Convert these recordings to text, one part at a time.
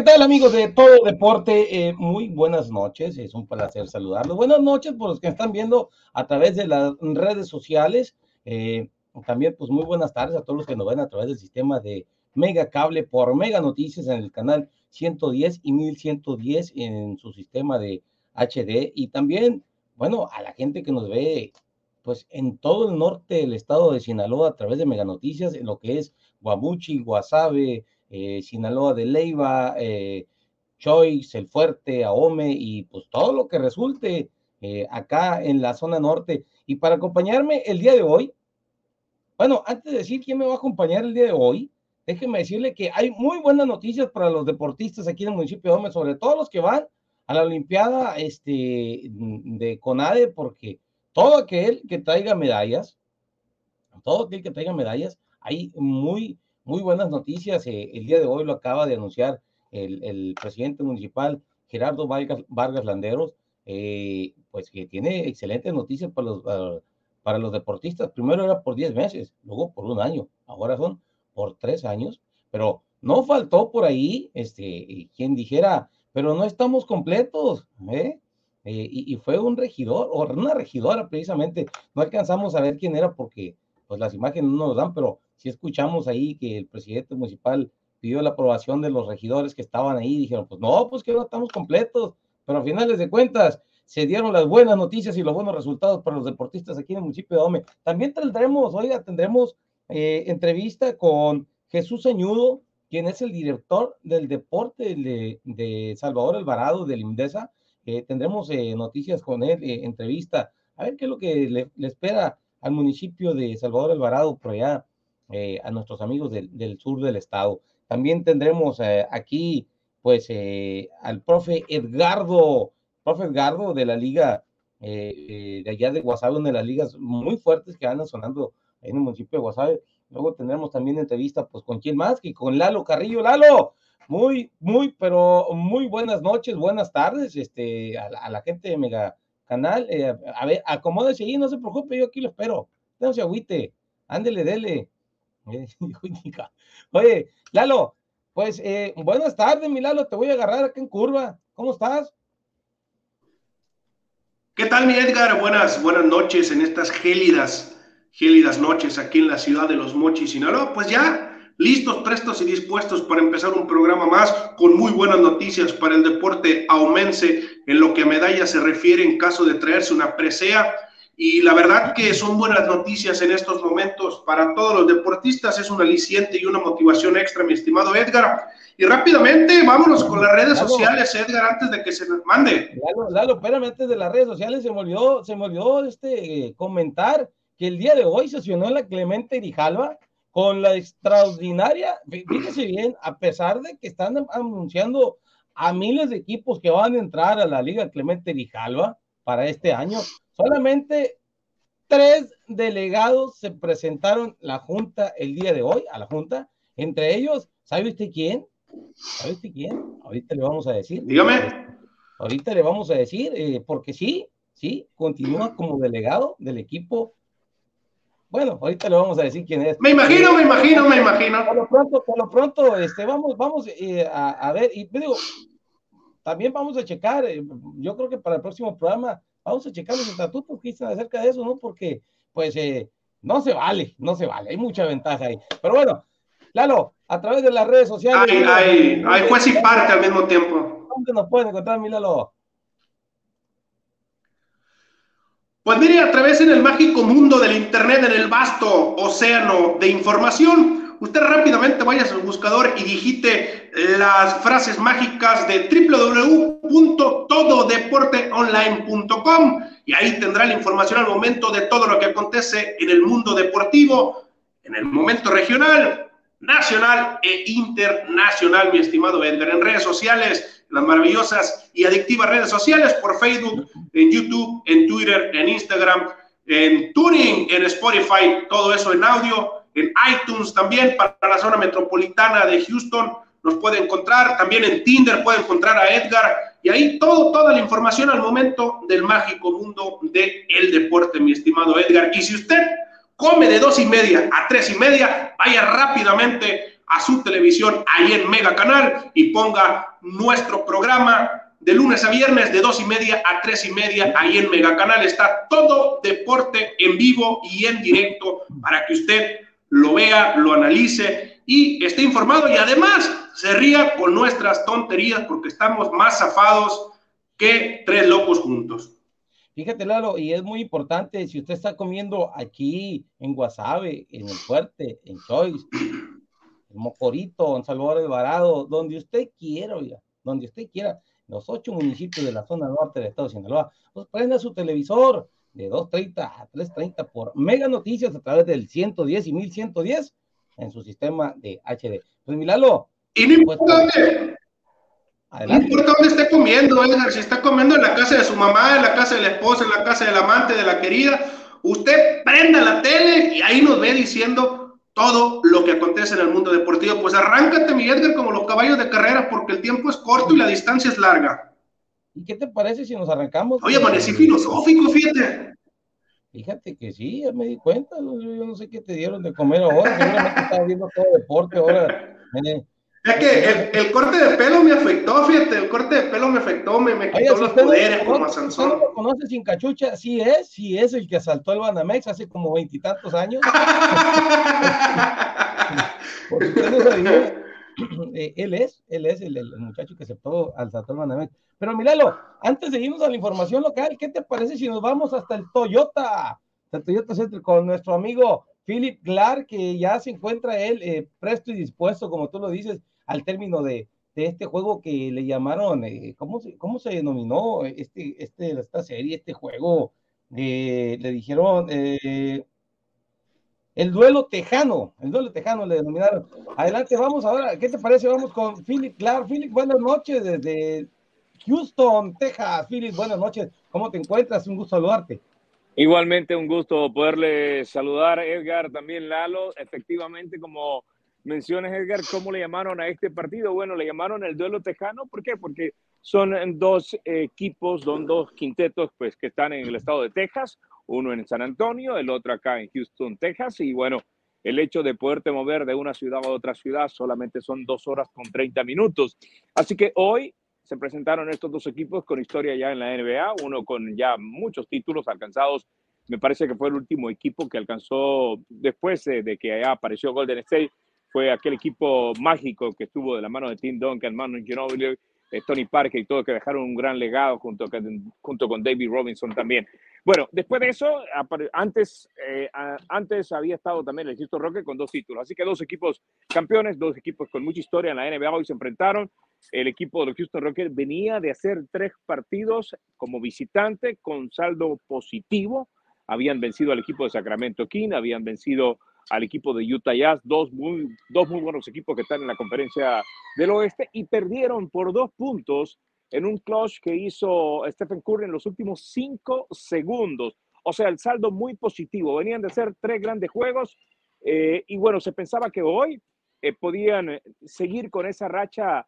¿qué tal amigos de Todo Deporte? Eh, muy buenas noches, es un placer saludarlos. Buenas noches por los que están viendo a través de las redes sociales. Eh, también, pues muy buenas tardes a todos los que nos ven a través del sistema de Mega Cable por Mega Noticias en el canal 110 y 1110 en su sistema de HD. Y también, bueno, a la gente que nos ve pues en todo el norte del estado de Sinaloa a través de Mega Noticias, en lo que es Guamuchi, Guasave, eh, Sinaloa de Leiva, eh, Choice, El Fuerte, Ahome y pues todo lo que resulte eh, acá en la zona norte. Y para acompañarme el día de hoy, bueno, antes de decir quién me va a acompañar el día de hoy, déjenme decirle que hay muy buenas noticias para los deportistas aquí en el municipio de Ahome, sobre todo los que van a la Olimpiada este, de CONADE, porque todo aquel que traiga medallas, todo aquel que traiga medallas, hay muy muy buenas noticias. Eh, el día de hoy lo acaba de anunciar el, presidente municipal Gerardo Vargas, Landeros, eh, pues que tiene excelentes noticias para los, para, los deportistas. Primero era por 10 meses, luego por un año, ahora son por tres años, pero no faltó por ahí este, quien dijera, pero no estamos completos, ¿eh? y, y, fue un regidor o una regidora precisamente, no alcanzamos a ver quién era porque pues las imágenes no nos dan, pero si escuchamos ahí que el presidente municipal pidió la aprobación de los regidores que estaban ahí, dijeron, pues no, pues que no estamos completos, pero a finales de cuentas se dieron las buenas noticias y los buenos resultados para los deportistas aquí en el municipio de Ome. También tendremos, oiga, tendremos eh, entrevista con Jesús Señudo, quien es el director del deporte de, Salvador Alvarado, del IMDESA. Eh, tendremos eh, noticias con él, entrevista, a ver qué es lo que le, le espera al municipio de Salvador Alvarado por allá eh, a nuestros amigos del, sur del estado. También tendremos eh, aquí, pues, eh, al profe Edgardo, profe Edgardo de la liga de allá de Guasave, una de las ligas muy fuertes que andan sonando en el municipio de Guasave. Luego tendremos también entrevista, pues, con quién más que con Lalo Carrillo. Lalo, muy, muy, pero muy buenas noches, buenas tardes, este, a, la gente de Mega Canal. a ver, acomódese ahí, no se preocupe, yo aquí lo espero. No agüite, ándele, dele. Oye, Lalo, pues eh, buenas tardes, mi Lalo, te voy a agarrar acá en curva. ¿Cómo estás? ¿Qué tal, mi Edgar? Buenas, buenas noches en estas gélidas, gélidas noches aquí en la ciudad de Los Mochis, Sinaloa. Pues ya listos, prestos y dispuestos para empezar un programa más con muy buenas noticias para el deporte aumense en lo que a medallas se refiere en caso de traerse una presea y la verdad que son buenas noticias en estos momentos para todos los deportistas. Es un aliciente y una motivación extra, mi estimado Edgar. Y rápidamente, vámonos con las redes sociales, Edgar, antes de que se nos mande. Lalo, Lalo, espérame, antes de las redes sociales se me olvidó, se me olvidó este, comentar que el día de hoy sesionó en la Clemente Grijalva con la extraordinaria, fíjese bien, a pesar de que están anunciando a miles de equipos que van a entrar a la Liga Clemente Grijalva para este año, Solamente tres delegados se presentaron a la Junta el día de hoy, a la Junta. Entre ellos, ¿sabe usted quién? ¿Sabe usted quién? Ahorita le vamos a decir. Dígame. Ahorita le vamos a decir, eh, porque sí, sí, continúa como delegado del equipo. Bueno, ahorita le vamos a decir quién es. Me imagino, me imagino, me imagino. Por lo pronto, por lo pronto, este, vamos, vamos eh, a, ver, y digo, también vamos a checar, eh, yo creo que para el próximo programa Vamos a checar los estatutos que dicen acerca de eso, ¿no? Porque, pues, eh, no se vale, no se vale, hay mucha ventaja ahí. Pero bueno, Lalo, a través de las redes sociales. Hay, hay, hay juez y parte al mismo tiempo. ¿Dónde nos pueden encontrar, mi Lalo? Pues mire, a través en el mágico mundo del Internet, en el vasto océano de información, usted rápidamente vaya a su buscador y digite las frases mágicas de www.tododeporteonline.com y ahí tendrá la información al momento de todo lo que acontece en el mundo deportivo, en el momento regional, nacional e internacional, mi estimado Edgar, en redes sociales, las maravillosas y adictivas redes sociales, por Facebook, en YouTube, en Twitter, en Instagram, en Tuning, en Spotify, todo eso en audio en iTunes también para la zona metropolitana de Houston. Nos puede encontrar también en Tinder, puede encontrar a Edgar y ahí todo, toda la información al momento del mágico mundo del el deporte, mi estimado Edgar. Y si usted come de dos y media a tres y media, vaya rápidamente a su televisión ahí en Mega Canal y ponga nuestro programa de lunes a viernes de dos y media a tres y media ahí en Mega Canal. Está todo deporte en vivo y en directo para que usted lo vea, lo analice y esté informado y además se ría con nuestras tonterías porque estamos más zafados que tres locos juntos. Fíjate, Lalo, y es muy importante, si usted está comiendo aquí en Guasave, en El Fuerte, en Choice, en Mocorito, en Salvador Alvarado, donde usted quiera, oiga, donde usted quiera, los ocho municipios de la zona norte del estado de Sinaloa, pues prenda su televisor de 2.30 a 3.30 por Mega Noticias a través del 110 y 1110 en su sistema de HD. Pues Milalo. Y no importa dónde, no importa dónde esté comiendo, Edgar, si está comiendo en la casa de su mamá, en la casa de la esposa, en la casa del amante, de la querida, usted prenda la tele y ahí nos ve diciendo todo lo que acontece en el mundo deportivo. Pues arráncate, mi Edgar, como los caballos de carrera, porque el tiempo es corto y la distancia es larga. ¿Y qué te parece si nos arrancamos? Oye, amanecí filosófico, fíjate. Fíjate que sí, ya me di cuenta. Yo, no sé qué te dieron de comer ahora. Seguramente estaba viendo todo deporte ahora. Eh, es que el, corte de pelo me afectó, fíjate, el corte de pelo me afectó, me, me quitó los poderes como a Sansón. ¿Usted lo conoce sin cachucha? Sí es, sí es el que asaltó el Banamex hace como veintitantos años. Porque usted no sabía, eh, él es, él es el, muchacho que aceptó asaltó el Banamex. Pero Milalo, antes de irnos a la información local, ¿qué te parece si nos vamos hasta el Toyota? El Toyota Center con nuestro amigo Philip Clark, que ya se encuentra él eh, presto y dispuesto, como tú lo dices, al término de, de este juego que le llamaron, eh, ¿cómo, se, ¿cómo se denominó este, este, esta serie, este juego? Eh, le dijeron eh, el duelo tejano, el duelo tejano le denominaron. Adelante, vamos ahora, ¿qué te parece? Vamos con Philip Clark. Philip, buenas noches desde Houston, Texas. Philip, buenas noches. ¿Cómo te encuentras? Un gusto saludarte. Igualmente un gusto poderle saludar, Edgar, también Lalo. Efectivamente, como menciones, Edgar, ¿cómo le llamaron a este partido? Bueno, le llamaron el duelo tejano. ¿Por qué? Porque son dos equipos, son dos quintetos pues, que están en el estado de Texas, uno en San Antonio, el otro acá en Houston, Texas. Y bueno, el hecho de poderte mover de una ciudad a otra ciudad solamente son dos horas con 30 minutos. Así que hoy se presentaron estos dos equipos con historia ya en la NBA, uno con ya muchos títulos alcanzados. Me parece que fue el último equipo que alcanzó después de, que apareció Golden State fue aquel equipo mágico que estuvo de la mano de Tim Duncan, Manu Ginobili, eh, Tony Parker y todo, que dejaron un gran legado junto con, junto con David Robinson también. Bueno, después de eso, antes, eh, antes había estado también el Houston Rockets con dos títulos. Así que dos equipos campeones, dos equipos con mucha historia en la NBA hoy se enfrentaron. El equipo de los Houston Rockets venía de hacer tres partidos como visitante con saldo positivo. Habían vencido al equipo de Sacramento King, habían vencido al equipo de Utah Jazz, dos muy, dos muy buenos equipos que están en la conferencia del oeste y perdieron por dos puntos en un clutch que hizo Stephen Curry en los últimos cinco segundos. O sea, el saldo muy positivo. Venían de hacer tres grandes juegos eh, y bueno, se pensaba que hoy eh, podían eh, seguir con esa racha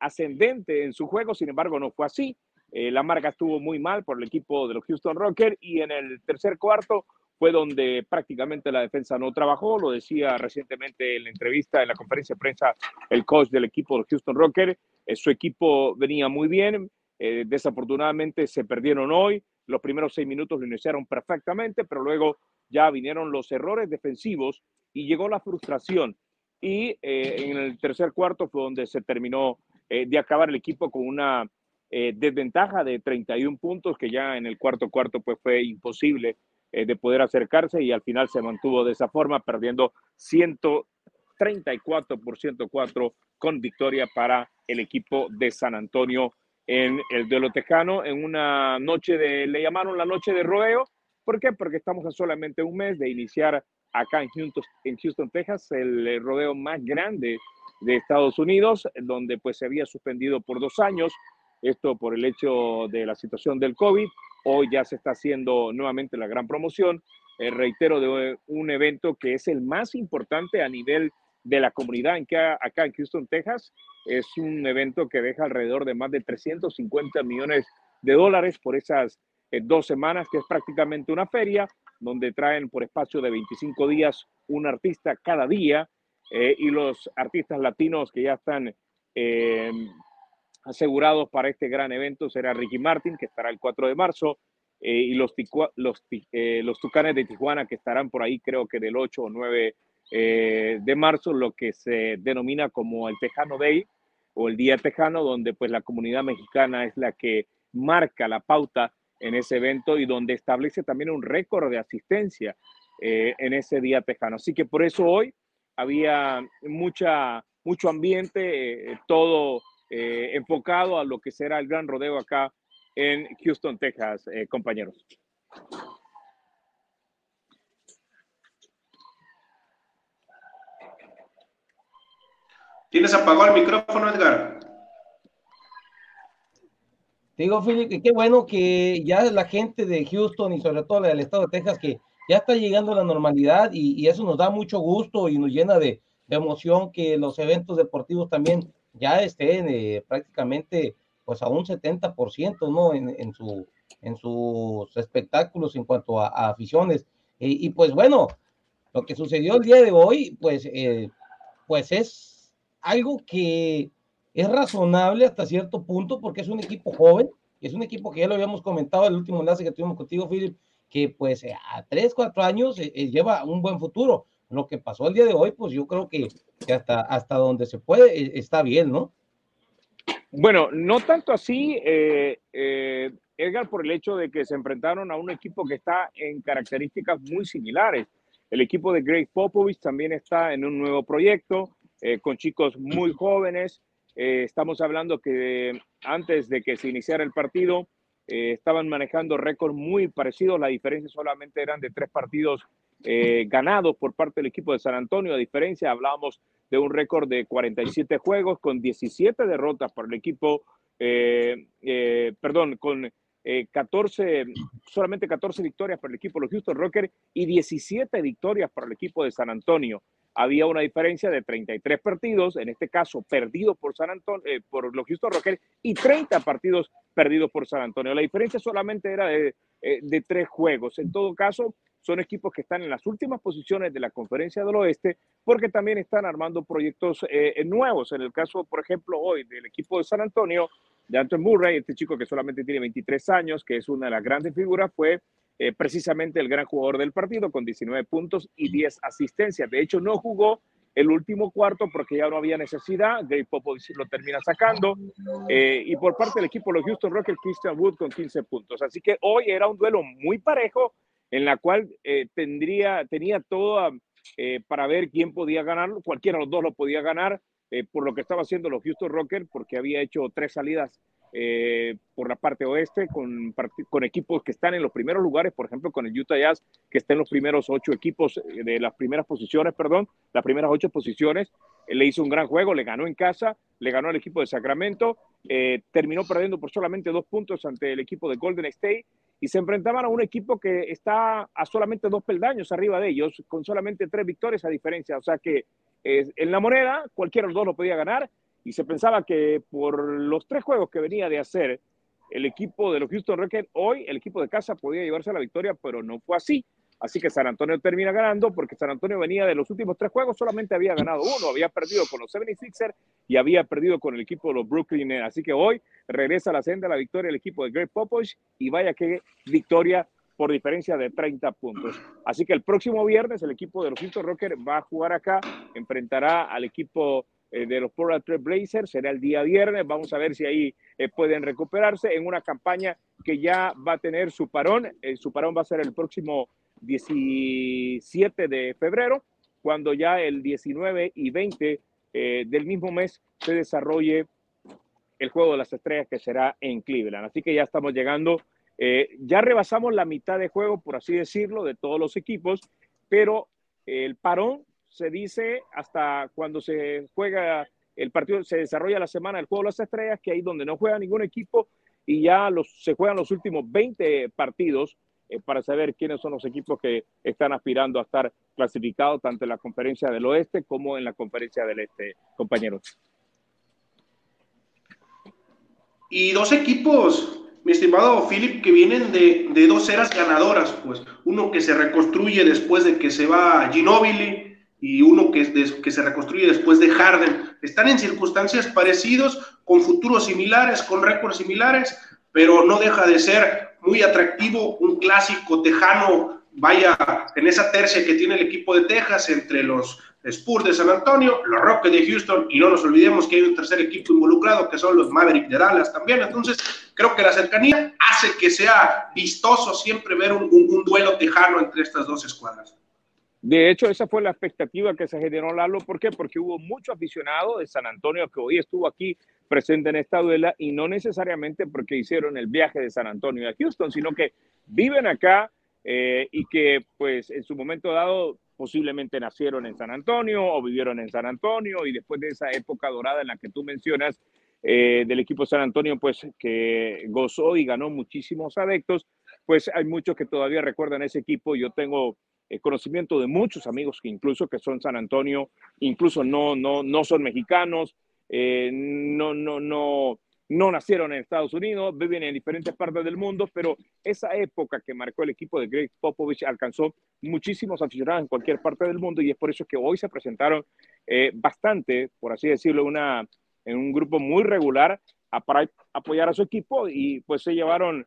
ascendente en su juego, sin embargo no fue así. la marca estuvo muy mal por el equipo de los Houston Rockers y en el tercer cuarto fue donde prácticamente la defensa no trabajó, lo decía recientemente en la entrevista, en la conferencia de prensa, el coach del equipo de Houston Rockers, eh, su equipo venía muy bien, eh, desafortunadamente se perdieron hoy, los primeros seis minutos lo iniciaron perfectamente, pero luego ya vinieron los errores defensivos y llegó la frustración. Y eh, en el tercer cuarto fue donde se terminó de acabar el equipo con una desventaja de 31 puntos, que ya en el cuarto cuarto pues fue imposible eh, de poder acercarse y al final se mantuvo de esa forma, perdiendo 134 por 104 con victoria para el equipo de San Antonio en el duelo tejano, en una noche de, le llamaron la noche de rodeo. ¿Por qué? Porque estamos a solamente un mes de iniciar acá en Houston, en Houston, Texas, el rodeo más grande de Estados Unidos, donde pues se había suspendido por dos años, esto por el hecho de la situación del COVID, Hoy ya se está haciendo nuevamente la gran promoción. Eh, reitero, de un evento que es el más importante a nivel de la comunidad en que, acá en Houston, Texas. Es un evento que deja alrededor de más de 350 millones de dólares por esas eh, dos semanas, que es prácticamente una feria, donde traen por espacio de 25 días un artista cada día. eh, y los artistas latinos que ya están asegurados para este gran evento será Ricky Martin, que estará el 4 de marzo, y los, los, los Tucanes de Tijuana, que estarán por ahí creo que del 8 o 9 de marzo, lo que se denomina como el Tejano Day o el Día Tejano, donde pues la comunidad mexicana es la que marca la pauta en ese evento y donde establece también un récord de asistencia eh, en ese día tejano. Así que por eso hoy había mucha, mucho ambiente, eh, todo eh, enfocado a lo que será el gran rodeo acá en Houston, Texas, compañeros. ¿Tienes apagado el micrófono, Edgar? digo, Philip, qué bueno que ya la gente de Houston y sobre todo la del estado de Texas, que ya está llegando a la normalidad y, eso nos da mucho gusto y nos llena de, emoción que los eventos deportivos también ya estén eh, prácticamente pues a un 70%, ¿no? En, en, su, en sus espectáculos en cuanto a, aficiones. y pues bueno, lo que sucedió el día de hoy, pues, eh, pues es algo que es razonable hasta cierto punto porque es un equipo joven, es un equipo que ya lo habíamos comentado el último enlace que tuvimos contigo, Philip, que pues a tres, cuatro años eh, lleva un buen futuro. Lo que pasó el día de hoy, pues yo creo que, hasta, hasta donde se puede está bien, ¿no? Bueno, no tanto así, Edgar, por el hecho de que se enfrentaron a un equipo que está en características muy similares. El equipo de Greg Popovich también está en un nuevo proyecto, con chicos muy jóvenes, eh, estamos hablando que antes de que se iniciara el partido, eh, estaban manejando récords muy parecidos. La diferencia solamente eran de tres partidos eh, ganados por parte del equipo de San Antonio. A diferencia, hablábamos de un récord de 47 juegos con 17 derrotas para el equipo, perdón, con 14, solamente 14 victorias para el equipo de los Houston Rockers y 17 victorias para el equipo de San Antonio había una diferencia de 33 partidos, en este caso perdidos por San Antonio, eh, por los Houston Rockers, y 30 partidos perdidos por San Antonio. La diferencia solamente era de, eh, de, tres juegos. En todo caso, son equipos que están en las últimas posiciones de la Conferencia del Oeste, porque también están armando proyectos eh, nuevos. En el caso, por ejemplo, hoy del equipo de San Antonio, de Anton Murray, este chico que solamente tiene 23 años, que es una de las grandes figuras, fue eh, precisamente el gran jugador del partido con 19 puntos y 10 asistencias. De hecho, no jugó el último cuarto porque ya no había necesidad. Gay Popovich lo termina sacando. Eh, y por parte del equipo, los Houston Rockets, Christian Wood con 15 puntos. Así que hoy era un duelo muy parejo en la cual eh, tendría, tenía todo para ver quién podía ganarlo. Cualquiera de los dos lo podía ganar por lo que estaba haciendo los Houston Rockets porque había hecho tres salidas eh, por la parte oeste con, con equipos que están en los primeros lugares, por ejemplo, con el Utah Jazz, que está en los primeros ocho equipos eh, de las primeras posiciones, perdón, las primeras ocho posiciones. le hizo un gran juego, le ganó en casa, le ganó al equipo de Sacramento, eh, terminó perdiendo por solamente dos puntos ante el equipo de Golden State y se enfrentaban a un equipo que está a solamente dos peldaños arriba de ellos, con solamente tres victorias a diferencia. O sea que en la moneda cualquiera de los dos lo podía ganar y se pensaba que por los tres juegos que venía de hacer el equipo de los Houston Rockets, hoy el equipo de casa podía llevarse la victoria, pero no fue así. Así que San Antonio termina ganando porque San Antonio venía de los últimos tres juegos, solamente había ganado uno, había perdido con los 76ers y había perdido con el equipo de los Brooklyn Nets. Así que hoy regresa a la senda la victoria el equipo de Greg Popovich y vaya que victoria por diferencia de 30 puntos. Así que el próximo viernes el equipo de los Houston Rockets va a jugar acá, enfrentará al equipo eh, de los Portland Trail Blazers. Será el día viernes. Vamos a ver si ahí eh, pueden recuperarse en una campaña que ya va a tener su parón. Eh, su parón va a ser el próximo 17 de febrero, cuando ya el 19 y 20 del mismo mes se desarrolle el Juego de las Estrellas que será en Cleveland. Así que ya estamos llegando, ya rebasamos la mitad de juego, por así decirlo, de todos los equipos, pero el parón se dice hasta cuando se juega el partido, se desarrolla la semana del juego de las estrellas, que ahí donde no juega ningún equipo y ya los, se juegan los últimos 20 partidos eh, para saber quiénes son los equipos que están aspirando a estar clasificados tanto en la conferencia del oeste como en la conferencia del este, compañeros. Y dos equipos, mi estimado Philip, que vienen de, dos eras ganadoras, pues uno que se reconstruye después de que se va Ginobili y uno que, que se reconstruye después de Harden. Están en circunstancias parecidas, con futuros similares, con récords similares, pero no deja de ser muy atractivo un clásico tejano, vaya en esa tercia que tiene el equipo de Texas entre los Spurs de San Antonio, los Rockets de Houston y no nos olvidemos que hay un tercer equipo involucrado que son los Mavericks de Dallas también. Entonces, creo que la cercanía hace que sea vistoso siempre ver un, un duelo tejano entre estas dos escuadras. De hecho, esa fue la expectativa que se generó Lalo. ¿Por qué? Porque hubo mucho aficionado de San Antonio que hoy estuvo aquí presente en esta duela y no necesariamente porque hicieron el viaje de San Antonio a Houston, sino que viven acá eh, y que pues en su momento dado posiblemente nacieron en San Antonio o vivieron en San Antonio y después de esa época dorada en la que tú mencionas eh, del equipo San Antonio, pues que gozó y ganó muchísimos adeptos, pues hay muchos que todavía recuerdan ese equipo. Yo tengo eh, conocimiento de muchos amigos que incluso que son San Antonio, incluso no, no, no son mexicanos, eh, no, no, no, no nacieron en Estados Unidos, viven en diferentes partes del mundo, pero esa época que marcó el equipo de Greg Popovich alcanzó muchísimos aficionados en cualquier parte del mundo y es por eso que hoy se presentaron eh, bastante, por así decirlo, una, en un grupo muy regular a, para apoyar a su equipo y pues se llevaron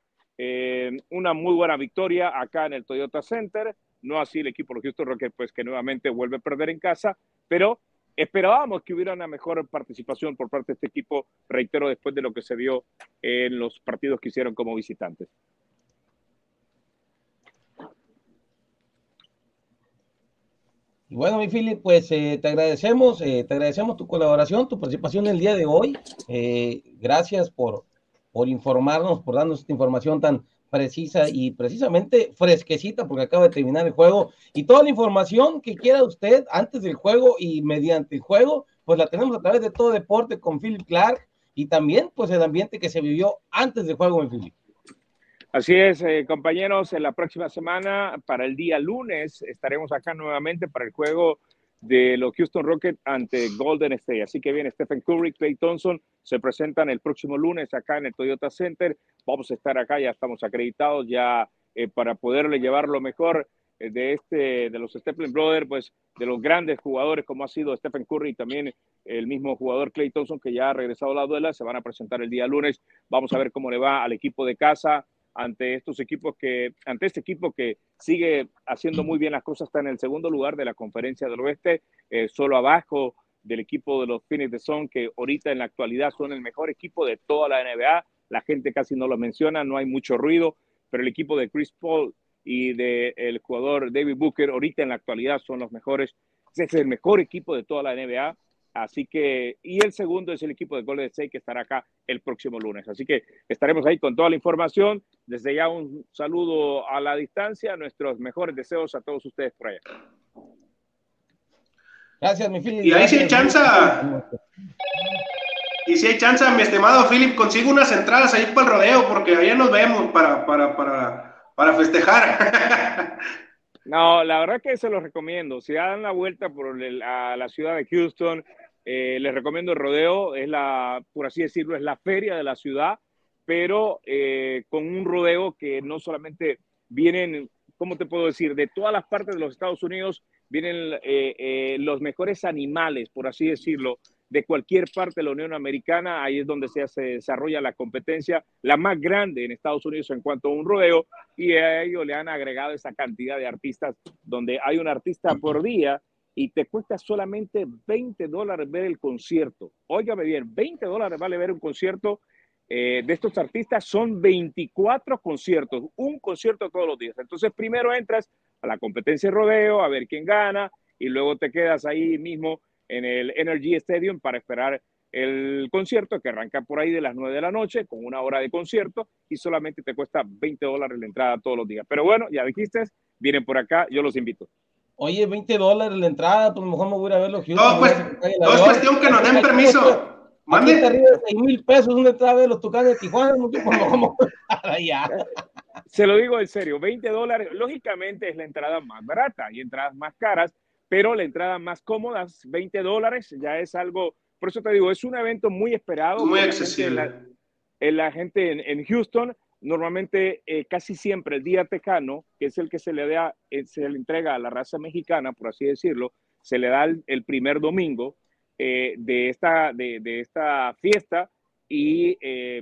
una muy buena victoria acá en el Toyota Center no así el equipo de los Houston Rockets, pues que nuevamente vuelve a perder en casa, pero esperábamos que hubiera una mejor participación por parte de este equipo, reitero, después de lo que se vio en los partidos que hicieron como visitantes. Y bueno, mi Philip, pues eh, te agradecemos, eh, te agradecemos tu colaboración, tu participación el día de hoy. Eh, gracias por, por informarnos, por darnos esta información tan, precisa y precisamente fresquecita porque acaba de terminar el juego y toda la información que quiera usted antes del juego y mediante el juego, pues la tenemos a través de todo deporte con Philip Clark y también pues el ambiente que se vivió antes del juego en Philip. Así es, eh, compañeros, en la próxima semana, para el día lunes, estaremos acá nuevamente para el juego de los Houston Rockets ante Golden State. Así que viene Stephen Curry, Clay Thompson, se presentan el próximo lunes acá en el Toyota Center. Vamos a estar acá, ya estamos acreditados ya eh, para poderle llevar lo mejor eh, de este, de los Stephen Brothers, pues de los grandes jugadores como ha sido Stephen Curry y también el mismo jugador Clay Thompson que ya ha regresado a la duela, se van a presentar el día lunes. Vamos a ver cómo le va al equipo de casa ante estos equipos que, ante este equipo que sigue haciendo muy bien las cosas, está en el segundo lugar de la conferencia del oeste, eh, solo abajo del equipo de los Phoenix de Son, que ahorita en la actualidad son el mejor equipo de toda la NBA. La gente casi no lo menciona, no hay mucho ruido, pero el equipo de Chris Paul y del el jugador David Booker ahorita en la actualidad son los mejores. Es el mejor equipo de toda la NBA. Así que, y el segundo es el equipo de Golden State que estará acá el próximo lunes. Así que estaremos ahí con toda la información. Desde ya un saludo a la distancia, nuestros mejores deseos a todos ustedes por allá. Gracias, mi Philip. Y ahí si hay chance. Y si hay chance, mi estimado Philip, consigo unas entradas ahí para el rodeo, porque allá nos vemos para, para, para, para festejar. No, la verdad que se los recomiendo. Si dan la vuelta por a la ciudad de Houston, eh, les recomiendo el rodeo, es la, por así decirlo, es la feria de la ciudad, pero eh, con un rodeo que no solamente vienen, ¿cómo te puedo decir? De todas las partes de los Estados Unidos vienen eh, los mejores animales, por así decirlo, de cualquier parte de la Unión Americana. Ahí es donde se, se desarrolla la competencia, la más grande en Estados Unidos en cuanto a un rodeo, y a ello le han agregado esa cantidad de artistas, donde hay un artista por día y te cuesta solamente 20 dólares ver el concierto. Óigame bien, 20 dólares vale ver un concierto eh, de estos artistas. Son 24 conciertos, un concierto todos los días. Entonces primero entras a la competencia de rodeo, a ver quién gana, y luego te quedas ahí mismo en el Energy Stadium para esperar el concierto que arranca por ahí de las 9 de la noche con una hora de concierto y solamente te cuesta 20 dólares la entrada todos los días. Pero bueno, ya dijiste, vienen por acá, yo los invito. Oye, 20 dólares la entrada, pues mejor me voy a ver los No, pues, no es cuestión que nos den permiso. Mande. Aquí arriba de 6 mil pesos una entrada de los Tucanes de Tijuana, no como allá. Se lo digo en serio, 20 dólares, lógicamente es la entrada más barata, y entradas más caras, pero la entrada más cómoda, 20 dólares, ya es algo, por eso te digo, es un evento muy esperado. Muy accesible. En la, gente en, en Houston, normalmente eh, casi siempre el día tejano, que es el que se le, da, eh, se le entrega a la raza mexicana, por así decirlo, se le da el, primer domingo eh, de, esta, de, esta fiesta y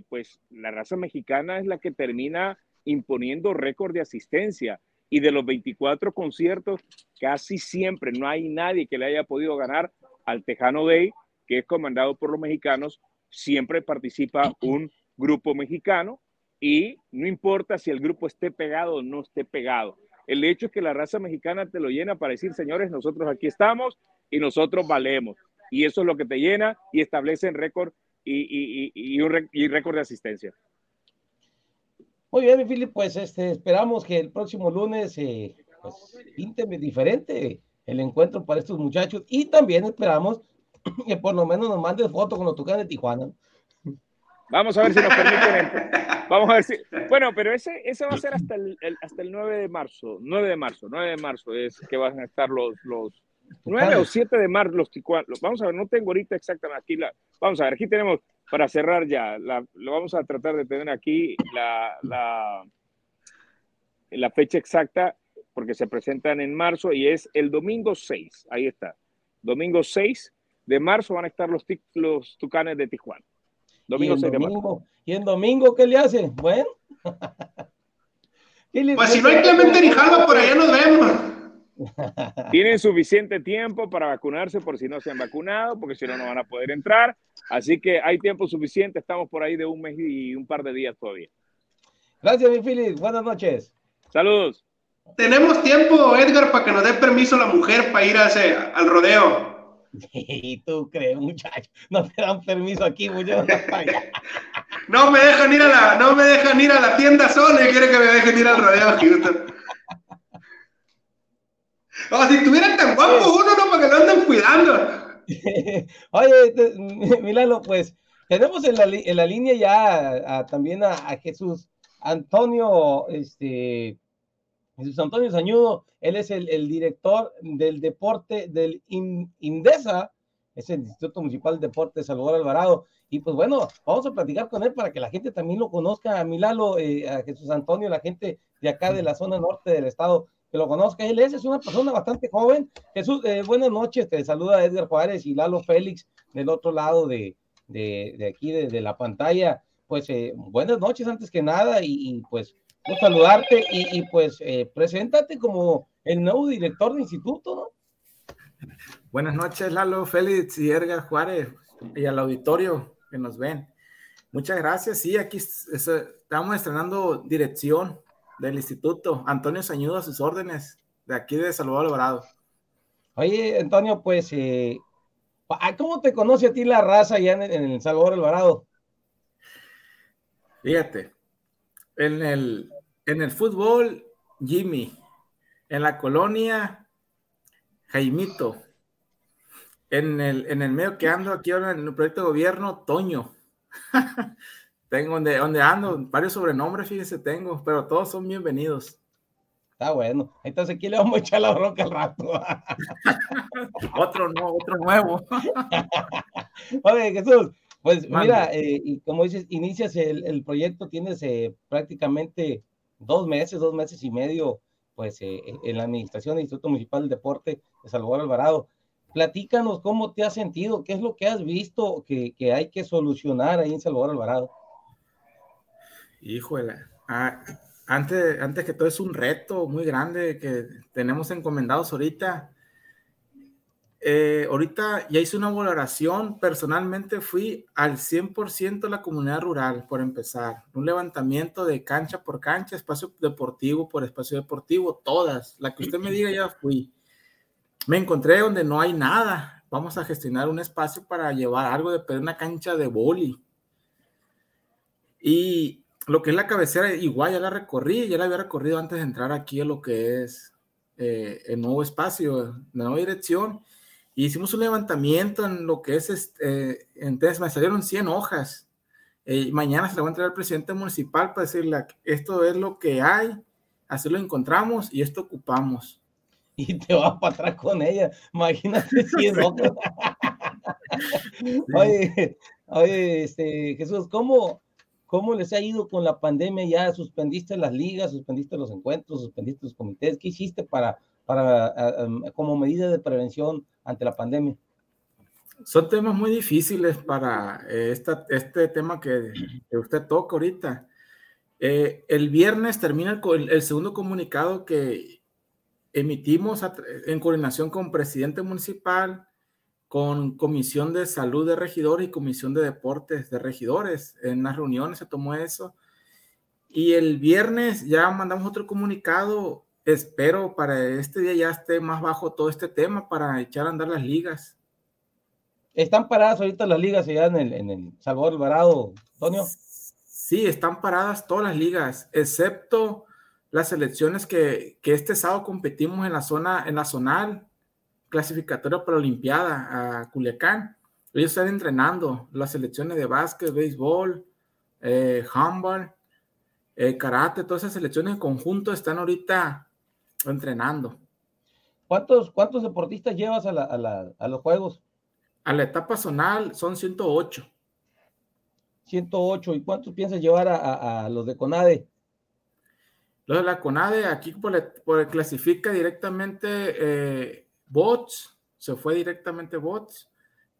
pues la raza mexicana es la que termina imponiendo récord de asistencia. Y de los 24 conciertos casi siempre no hay nadie que le haya podido ganar al Tejano Day que es comandado por los mexicanos. Siempre participa un grupo mexicano y no importa si el grupo esté pegado o no esté pegado. El hecho es que la raza mexicana te lo llena para decir, señores, nosotros aquí estamos y nosotros valemos. Y eso es lo que te llena y establece récord y, y, un récord de asistencia. Muy bien, Philip, pues este, esperamos que el próximo lunes eh, pues, pinte diferente el encuentro para estos muchachos y también esperamos que por lo menos nos mande foto con los tucanes de Tijuana. Vamos a ver si nos permiten. Vamos a ver si. Bueno, pero ese, ese va a ser hasta el, hasta el 9 de marzo. 9 de marzo, 9 de marzo es que van a estar los, los 9 o 7 de marzo los Tijuanos. Vamos a ver, no tengo ahorita exactamente aquí la. Vamos a ver, aquí tenemos para cerrar ya. La, lo vamos a tratar de tener aquí la, la, la fecha exacta porque se presentan en marzo y es el domingo 6. Ahí está. Domingo 6 de marzo van a estar los, los Tucanes de Tijuana. Domingo, ¿Y, domingo ¿Y en domingo qué le hace? Bueno. pues si no hay Clemente Rijalva, por allá nos vemos. Tienen suficiente tiempo para vacunarse por si no se han vacunado, porque si no, no van a poder entrar. Así que hay tiempo suficiente. Estamos por ahí de un mes y un par de días todavía. Gracias, mi Philip. Buenas noches. Saludos. Tenemos tiempo, Edgar, para que nos dé permiso la mujer para ir a ese, al rodeo. Y tú crees, muchacho, no te dan permiso aquí, muchacho. no me dejan ir a la, no me dejan ir a la tienda sola y quiere que me dejen ir al rodeo Houston. O si estuvieran tan guapos uno, no, para que lo anden cuidando. Oye, Milano, pues tenemos en la, en la línea ya también a, a, Jesús Antonio, este, Jesús Antonio Sañudo, él es el, director del deporte del INDESA, es el Instituto Municipal de Deportes Salvador Alvarado. Y pues bueno, vamos a platicar con él para que la gente también lo conozca, a Milalo, eh, a Jesús Antonio, la gente de acá de la zona norte del estado, que lo conozca. Él es, es una persona bastante joven. Jesús, eh, buenas noches, te saluda Edgar Juárez y Lalo Félix del otro lado de, de, aquí, de, la pantalla. Pues eh, buenas noches antes que nada y, pues saludarte y, y pues preséntate como el nuevo director de instituto, ¿no? Buenas noches, Lalo, Félix y Edgar Juárez y al auditorio que nos ven. Muchas gracias. Sí, aquí estamos estrenando dirección del instituto. Antonio Sañudo a sus órdenes, de aquí de Salvador Alvarado. Oye, Antonio, pues, eh, ¿cómo te conoce a ti la raza allá en, en el Salvador Alvarado? Fíjate, en el, en el fútbol, Jimmy, en la colonia Jaimito. En el, en el medio que ando aquí ahora en el proyecto de gobierno, Toño. tengo donde, donde ando, varios sobrenombres, fíjese, tengo, pero todos son bienvenidos. Está bueno. Entonces aquí le vamos a echar la bronca al rato. otro no, otro nuevo. Oye, Jesús, pues mira, eh, y como dices, inicias el, el proyecto, tienes eh, prácticamente dos meses, dos meses y medio pues eh, en la administración del Instituto Municipal del Deporte de Salvador Alvarado. Platícanos cómo te has sentido, qué es lo que has visto que, que hay que solucionar ahí en Salvador Alvarado. Híjole, ah, antes, antes que todo es un reto muy grande que tenemos encomendados ahorita. Eh, ahorita ya hice una valoración, personalmente fui al 100% de la comunidad rural, por empezar. Un levantamiento de cancha por cancha, espacio deportivo por espacio deportivo, todas. La que usted me diga ya fui. Me encontré donde no hay nada. Vamos a gestionar un espacio para llevar algo de una cancha de boli. Y lo que es la cabecera, igual ya la recorrí, ya la había recorrido antes de entrar aquí a lo que es eh, el nuevo espacio, la nueva dirección hicimos un levantamiento en lo que es, este, entonces me salieron 100 hojas. Eh, mañana se le va a entregar al presidente municipal para decirle, esto es lo que hay, así lo encontramos y esto ocupamos. Y te vas para atrás con ella, imagínate 100 hojas. Oye, oye, este, Jesús, ¿cómo, ¿cómo les ha ido con la pandemia? ¿Ya suspendiste las ligas, suspendiste los encuentros, suspendiste los comités? ¿Qué hiciste para para, como medida de prevención ante la pandemia? Son temas muy difíciles para eh, esta, este tema que, usted toca ahorita. Eh, el viernes termina el, el, segundo comunicado que emitimos en coordinación con presidente municipal, con comisión de salud de regidores y comisión de deportes de regidores. En las reuniones se tomó eso. Y el viernes ya mandamos otro comunicado. Espero para este día ya esté más bajo todo este tema para echar a andar las ligas. ¿Están paradas ahorita las ligas allá en el, en el Salvador Alvarado, Antonio? Sí, están paradas todas las ligas, excepto las selecciones que, que este sábado competimos en la zona, en la zonal, clasificatoria para la Olimpiada a Culiacán. Ellos están entrenando las selecciones de básquet, béisbol, eh, handball, eh, karate, todas esas selecciones en conjunto están ahorita entrenando. ¿Cuántos, cuántos deportistas llevas a, a, los Juegos? A la etapa zonal son 108. 108. ¿Y cuántos piensas llevar a, los de CONADE? Los de la CONADE aquí por, clasifica directamente eh, bots, se fue directamente bots,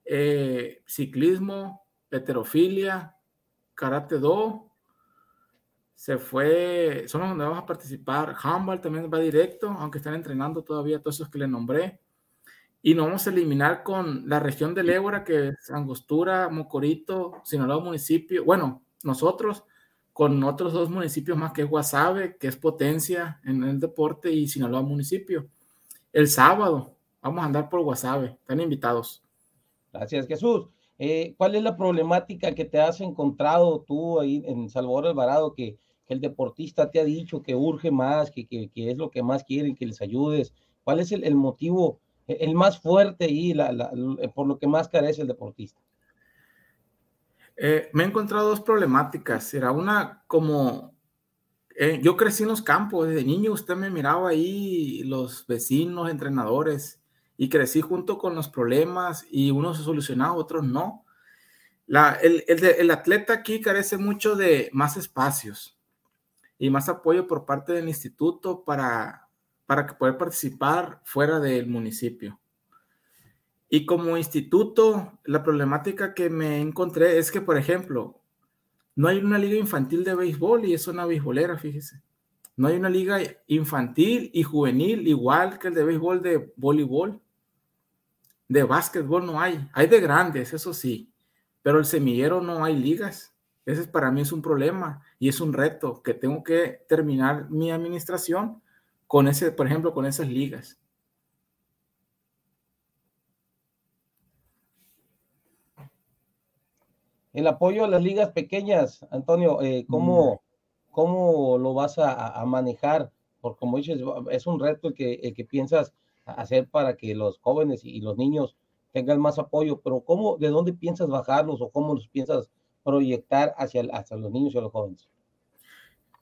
eh, ciclismo, heterofilia, karate do, se fue, son donde vamos a participar, handball también va directo, aunque están entrenando todavía todos esos que le nombré, y nos vamos a eliminar con la región del Ébora, que es Angostura, Mocorito, Sinaloa municipio, bueno, nosotros, con otros dos municipios más que es Guasave, que es potencia en el deporte, y Sinaloa municipio. El sábado, Vamos a andar por WhatsApp, están invitados. Gracias, Jesús. Eh, ¿Cuál es la problemática que te has encontrado tú ahí en Salvador Alvarado que, el deportista te ha dicho que urge más, que, que, es lo que más quieren, que les ayudes? ¿Cuál es el, motivo, el más fuerte y por lo que más carece el deportista? Eh, me he encontrado dos problemáticas. Era una como eh, yo crecí en los campos, desde niño usted me miraba ahí, los vecinos, entrenadores, y crecí junto con los problemas y unos se solucionaba, otros no. La, el, el, el, atleta aquí carece mucho de más espacios y más apoyo por parte del instituto para, para poder participar fuera del municipio. Y como instituto, la problemática que me encontré es que, por ejemplo, no hay una liga infantil de béisbol y es una beisbolera, fíjese. No hay una liga infantil y juvenil igual que el de béisbol de voleibol. De básquetbol no hay. Hay de grandes, eso sí. Pero el semillero no hay ligas. Ese para mí es un problema y es un reto que tengo que terminar mi administración con ese, por ejemplo, con esas ligas. El apoyo a las ligas pequeñas, Antonio, eh, ¿cómo, mm. ¿cómo, lo vas a, manejar? Porque como dices, es un reto que, el que piensas hacer para que los jóvenes y los niños tengan más apoyo, pero ¿cómo, de dónde piensas bajarlos o cómo los piensas proyectar hacia, hacia los niños y los jóvenes?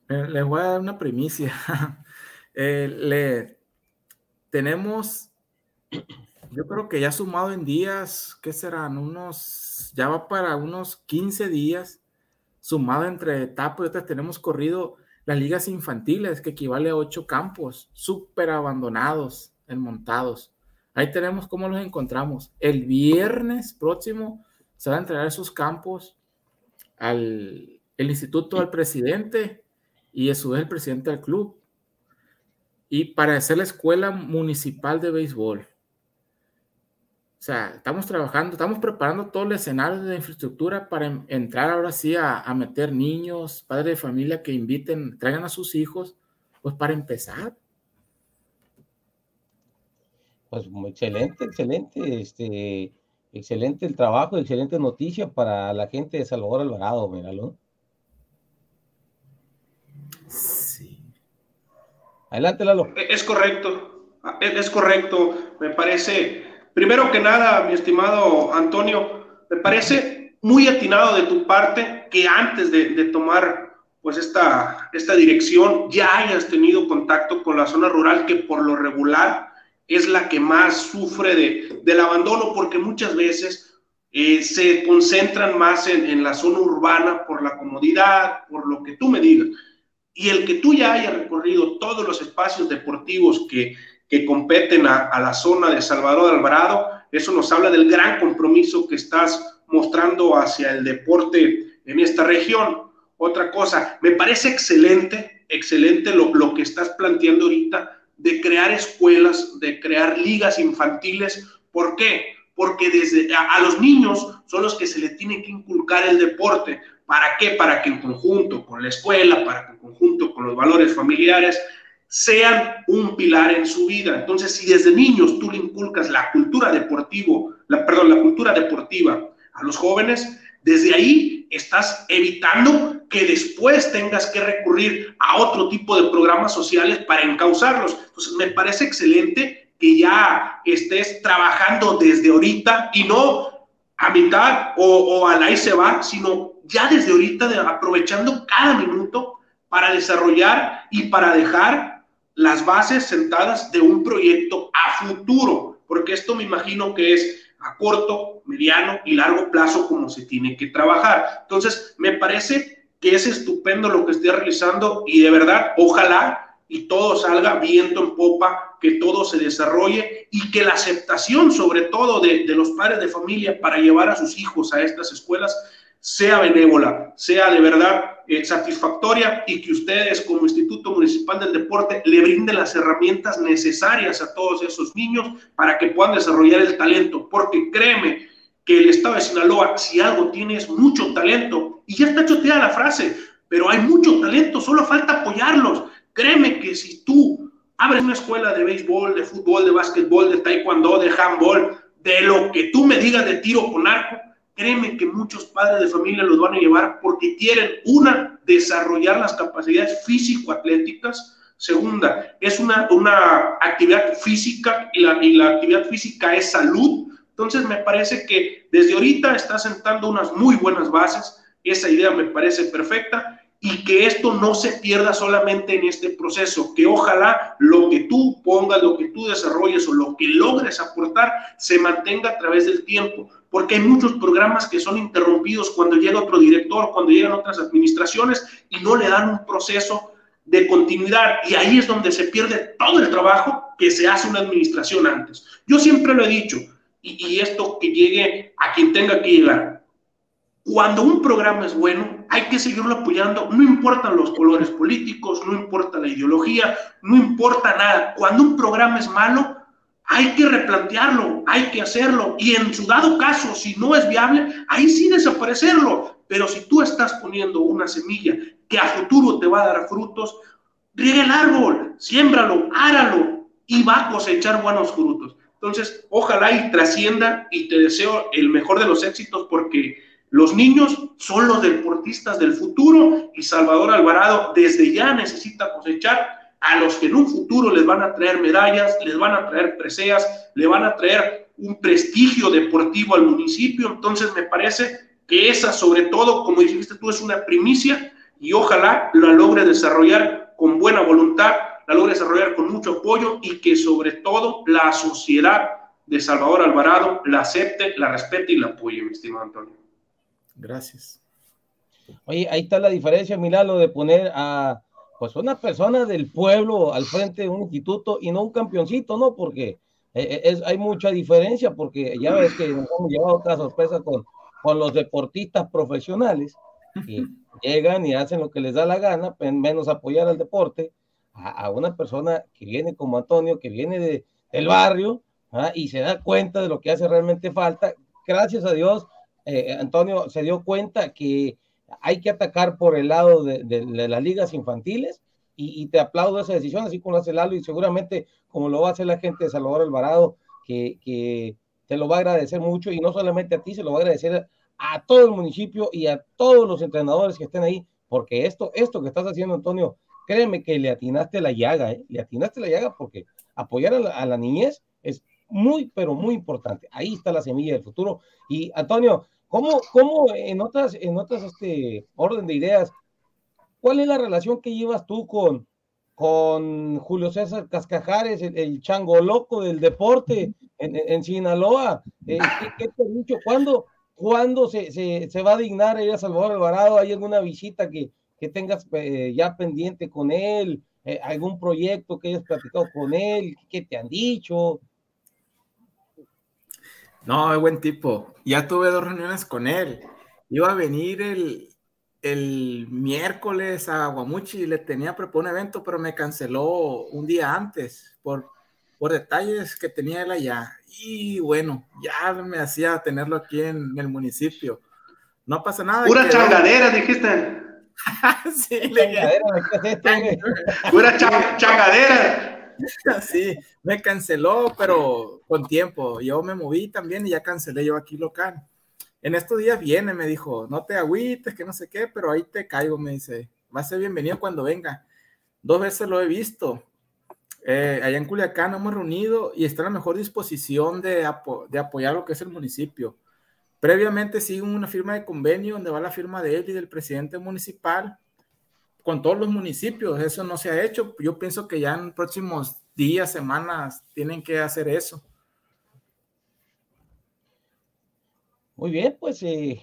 Les voy a dar una primicia. Eh, le, tenemos, yo creo que ya sumado en días, ¿qué serán? Unos, ya va para unos 15 días, sumado entre etapas otras, tenemos corrido las ligas infantiles, que equivale a ocho campos, súper abandonados, montados. Ahí tenemos cómo los encontramos. El viernes próximo se van a entregar esos campos al el instituto al presidente y a su vez el presidente del club. Y para hacer la escuela municipal de béisbol. O sea, estamos trabajando, estamos preparando todo el escenario de infraestructura para entrar ahora sí a, a meter niños, padres de familia que inviten, traigan a sus hijos, pues para empezar. Pues excelente, excelente, este, excelente el trabajo, excelente noticia para la gente de Salvador Alvarado, míralo. Sí. Adelante, Lalo. Es correcto, es correcto, me parece, primero que nada, mi estimado Antonio, me parece muy atinado de tu parte que antes de, de tomar pues esta, esta dirección ya hayas tenido contacto con la zona rural que por lo regular es la que más sufre de, del abandono porque muchas veces eh, se concentran más en, la zona urbana por la comodidad, por lo que tú me digas. Y el que tú ya hayas recorrido todos los espacios deportivos que, que competen a, a la zona de Salvador Alvarado. Eso nos habla del gran compromiso que estás mostrando hacia el deporte en esta región. Otra cosa, me parece excelente, excelente lo, lo que estás planteando ahorita de crear escuelas, de crear ligas infantiles. ¿Por qué? Porque desde a, los niños son los que se le tiene que inculcar el deporte. ¿Para qué? Para que en conjunto con la escuela, para que en conjunto con los valores familiares, sean un pilar en su vida. Entonces, si desde niños tú le inculcas la cultura deportivo, la, perdón, la cultura deportiva a los jóvenes, desde ahí estás evitando que después tengas que recurrir a otro tipo de programas sociales para encauzarlos. Entonces, me parece excelente que ya estés trabajando desde ahorita y no a mitad o, o a la y se va, sino ya desde ahorita de, aprovechando cada minuto para desarrollar y para dejar las bases sentadas de un proyecto a futuro, porque esto me imagino que es a corto, mediano y largo plazo como se tiene que trabajar. Entonces, me parece que es estupendo lo que estoy realizando y de verdad, ojalá y todo salga viento en popa, que todo se desarrolle y que la aceptación, sobre todo de, de los padres de familia, para llevar a sus hijos a estas escuelas, sea benévola, sea de verdad eh, satisfactoria y que ustedes como Instituto Municipal del Deporte le brinden las herramientas necesarias a todos esos niños para que puedan desarrollar el talento. Porque créeme que el Estado de Sinaloa, si algo tiene, es mucho talento. Y ya está choteada la frase, pero hay mucho talento, solo falta apoyarlos. Créeme que si tú abres una escuela de béisbol, de fútbol, de básquetbol, de taekwondo, de handball, de lo que tú me digas de tiro con arco, créeme que muchos padres de familia los van a llevar porque quieren, una, desarrollar las capacidades físico-atléticas, segunda, es una, una actividad física y la, y la actividad física es salud. Entonces me parece que desde ahorita está sentando unas muy buenas bases, esa idea me parece perfecta. Y que esto no se pierda solamente en este proceso, que ojalá lo que tú pongas, lo que tú desarrolles o lo que logres aportar se mantenga a través del tiempo, porque hay muchos programas que son interrumpidos cuando llega otro director, cuando llegan otras administraciones y no le dan un proceso de continuidad. Y ahí es donde se pierde todo el trabajo que se hace una administración antes. Yo siempre lo he dicho y, esto que llegue a quien tenga que llegar, cuando un programa es bueno, hay que seguirlo apoyando, no importan los colores políticos, no importa la ideología, no importa nada. Cuando un programa es malo, hay que replantearlo, hay que hacerlo. Y en su dado caso, si no es viable, ahí sí desaparecerlo. Pero si tú estás poniendo una semilla que a futuro te va a dar frutos, riega el árbol, siémbralo, áralo y va a cosechar buenos frutos. Entonces, ojalá y trascienda y te deseo el mejor de los éxitos porque los niños son los deportistas del futuro y Salvador Alvarado desde ya necesita cosechar a los que en un futuro les van a traer medallas, les van a traer preseas, le van a traer un prestigio deportivo al municipio. Entonces me parece que esa sobre todo, como dijiste tú, es una primicia y ojalá la logre desarrollar con buena voluntad, la logre desarrollar con mucho apoyo y que sobre todo la sociedad de Salvador Alvarado la acepte, la respete y la apoye, mi estimado Antonio. Gracias. Oye, ahí está la diferencia, Milano, de poner a pues una persona del pueblo al frente de un instituto y no un campeoncito, ¿no? Porque es, hay mucha diferencia, porque ya ves que nos hemos llevado otra sorpresa con, con los deportistas profesionales y llegan y hacen lo que les da la gana, menos apoyar al deporte, a, una persona que viene como Antonio, que viene de, del barrio ¿ah? y se da cuenta de lo que hace realmente falta. Gracias a Dios, eh, Antonio se dio cuenta que hay que atacar por el lado de, las ligas infantiles y, y, te aplaudo esa decisión, así como lo hace Lalo y seguramente como lo va a hacer la gente de Salvador Alvarado, que, que te lo va a agradecer mucho y no solamente a ti, se lo va a agradecer a todo el municipio y a todos los entrenadores que estén ahí, porque esto, esto que estás haciendo, Antonio, créeme que le atinaste la llaga, ¿eh? le atinaste la llaga porque apoyar a la, niñez es muy, pero muy importante. Ahí está la semilla del futuro. Y Antonio, ¿cómo, cómo en otras, en otras este, orden de ideas, cuál es la relación que llevas tú con, con Julio César Cascajares, el, chango loco del deporte en, en Sinaloa? Eh, ¿qué, ¿qué, te? ¿Cuándo, cuándo se, se, se, va a dignar ir a Salvador Alvarado? ¿Hay alguna visita que, que tengas eh, ya pendiente con él? eh, algún proyecto que hayas platicado con él, qué te han dicho. No, es buen tipo. Ya tuve dos reuniones con él. Iba a venir el, el miércoles a Guamuchi y le tenía preparado un evento, pero me canceló un día antes por, por detalles que tenía él allá. Y bueno, ya me hacía tenerlo aquí en el municipio. No pasa nada. Pura changadera, dijiste. sí, changadera. Sí, me canceló, pero con tiempo. Yo me moví también y ya cancelé yo aquí local. En estos días viene, me dijo, no te agüites, que no sé qué, pero ahí te caigo, me dice. Va a ser bienvenido cuando venga. Dos veces lo he visto. Eh, allá en Culiacán hemos reunido y está en la mejor disposición de, de apoyar lo que es el municipio. Previamente sigue una firma de convenio donde va la firma de él y del presidente municipal con todos los municipios. Eso no se ha hecho. Yo pienso que ya en próximos días, semanas, tienen que hacer eso. Muy bien, pues, eh,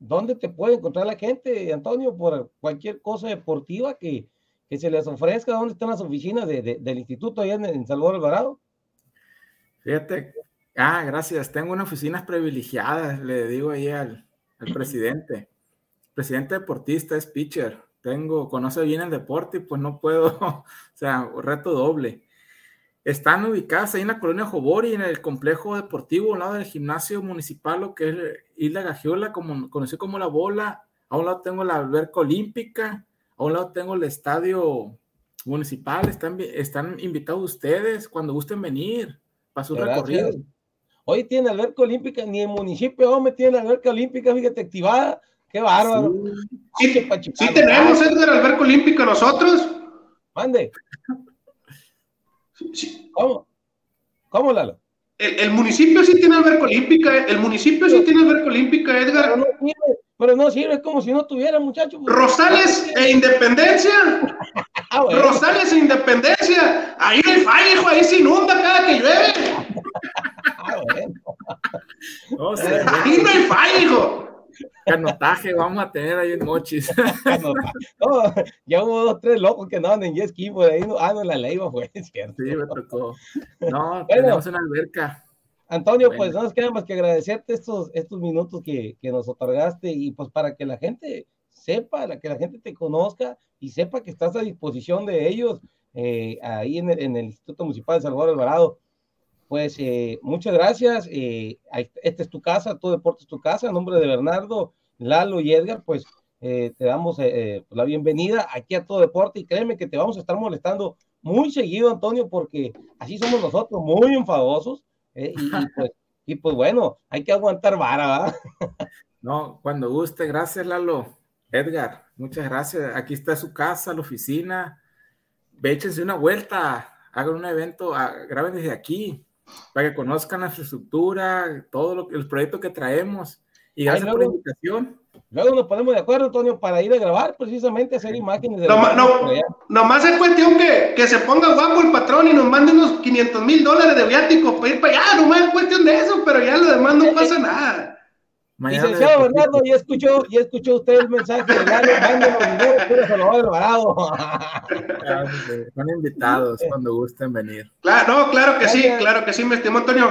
¿dónde te puede encontrar la gente, Antonio, por cualquier cosa deportiva que, que se les ofrezca? ¿Dónde están las oficinas del instituto allá en, Salvador Alvarado? Fíjate, ah, gracias. Tengo unas oficinas privilegiadas, le digo ahí al, al presidente. Presidente deportista es pitcher. Tengo, conoce bien el deporte y pues no puedo, o sea, reto doble. Están ubicadas ahí en la colonia Jobori, en el complejo deportivo, al lado del gimnasio municipal, lo que es Isla Gagiola, como, conocido como La Bola. A un lado tengo la alberca olímpica, a un lado tengo el estadio municipal. Están, están invitados ustedes cuando gusten venir para su recorrido. Hoy tiene alberca olímpica, ni el municipio me tiene alberca olímpica, fíjate, activada. Qué bárbaro. Sí, sí, tenemos, Edgar, alberca olímpica nosotros. Mande. ¿Cómo? ¿Cómo, Lalo? El, municipio sí tiene alberca olímpica, el municipio sí tiene alberca olímpica, Edgar. Pero no sirve, pero no sirve, es como si no tuviera, muchachos. Rosales e Independencia. ah, Rosales e Independencia. Ahí hay falla, hijo, ahí se inunda cada que llueve. Ah, bueno. ahí no hay falla, hijo. Canotaje vamos a tener ahí en Mochis. ya hubo dos, tres locos que andaban en jet ski por ahí. Ah, no, la ley fue, cierto. Sí, me tocó. No, tenemos una alberca. Antonio, pues no nos queda más que agradecerte estos, estos minutos que, que, nos otorgaste y pues para que la gente sepa, la que la gente te conozca y sepa que estás a disposición de ellos eh, ahí en el, en el, Instituto Municipal de Salvador Alvarado. Pues eh, muchas gracias. Eh, esta es tu casa, tu deporte es tu casa. En nombre de Bernardo, Lalo y Edgar, pues eh, te damos la bienvenida aquí a todo deporte y créeme que te vamos a estar molestando muy seguido, Antonio, porque así somos nosotros, muy enfadosos. y, pues, y, pues, bueno, hay que aguantar vara, ¿verdad? No, cuando guste, gracias Lalo. Edgar, muchas gracias. Aquí está su casa, la oficina. Véchense una vuelta, hagan un evento, ah, graben desde aquí para que conozcan la infraestructura, todo lo, el proyecto que traemos. Y gracias por la invitación. Luego nos ponemos de acuerdo, Antonio, para ir a grabar, precisamente, hacer imágenes. De no, no, nomás es cuestión que, que, se ponga guapo el patrón y nos mande unos 500 mil dólares de viáticos para ir para allá, nomás es cuestión de eso, pero ya lo demás no pasa nada. Licenciado Bernardo, ya escuchó, ya escuchó usted el mensaje de Galo, mándenos dinero, puro Salvador Alvarado. Son invitados cuando gusten venir. Claro, no, claro que sí, claro que sí, mi estimado Antonio.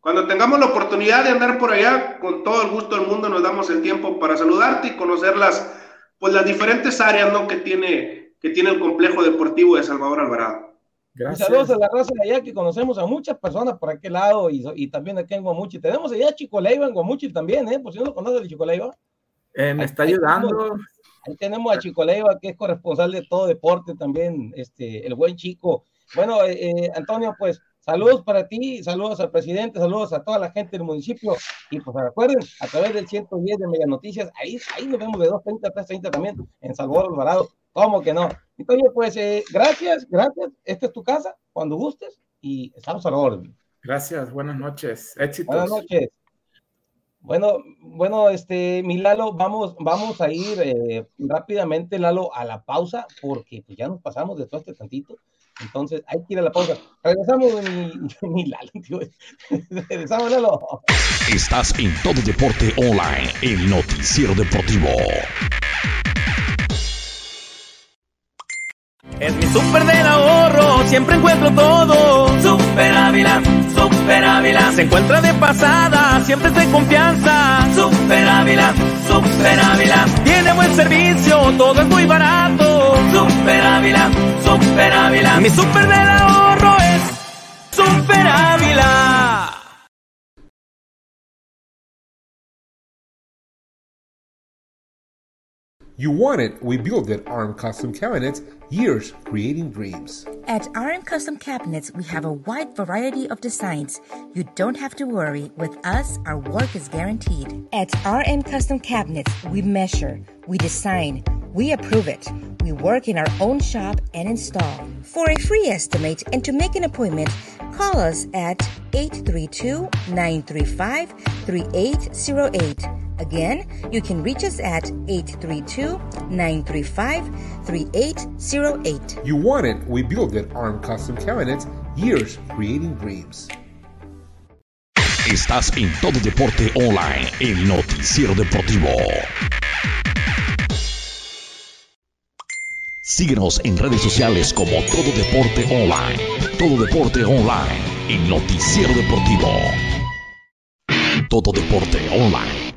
Cuando tengamos la oportunidad de andar por allá, con todo el gusto del mundo nos damos el tiempo para saludarte y conocer las, pues, las diferentes áreas ¿no? que, tiene, que tiene el complejo deportivo de Salvador Alvarado. Gracias. saludos a la raza de allá que conocemos a muchas personas por aquel lado y, y también aquí en Guamuchi. Tenemos allá a Chico Leiva en Guamuchi también, ¿eh? Por si no lo conoces, Chico Leiva. Eh, me está ayudando. Ahí tenemos, a Chico Leiva, que es corresponsal de todo deporte también, este, el buen chico. Bueno, eh, eh, Antonio, pues saludos para ti, saludos al presidente, saludos a toda la gente del municipio. Y pues recuerden, a través del 110 de Mega Noticias, ahí, ahí nos vemos de 2.30 a 3.30 también en Salvador Alvarado. ¿Cómo que no? Entonces, pues, eh, gracias, gracias. Esta es tu casa, cuando gustes, y estamos a la orden. Gracias, buenas noches. Éxitos. Buenas noches. Bueno, bueno, este, mi Lalo, vamos, vamos a ir eh, rápidamente, Lalo, a la pausa, porque pues, ya nos pasamos de todo este tantito. Entonces, hay que ir a la pausa. Regresamos, mi, mi Lalo, tío. Regresamos, Lalo. Estás en Todo Deporte Online, el noticiero deportivo. Es mi siempre encuentro todo. Super Ávila, Super Ávila. Se encuentra de pasada, siempre es de confianza. Super Ávila, Super Ávila. Tiene buen servicio, todo es muy barato. Super Ávila, Super Ávila. Mi super del ahorro es Super Ávila. You want it, we build it. ARM Custom Cabinets, years creating dreams. At RM Custom Cabinets, we have a wide variety of designs. You don't have to worry. With us, our work is guaranteed. At RM Custom Cabinets, we measure, we design, we approve it. We work in our own shop and install. For a free estimate and to make an appointment, call us at 832 935 3808. Again, you can reach us at 832 935 3808. You want it, we build it. ARM Custom Cabinets, years creating dreams. Estás en Todo Deporte Online, el noticiero deportivo. Síguenos en redes sociales como Todo Deporte Online. Todo Deporte Online, el noticiero deportivo. Todo Deporte Online,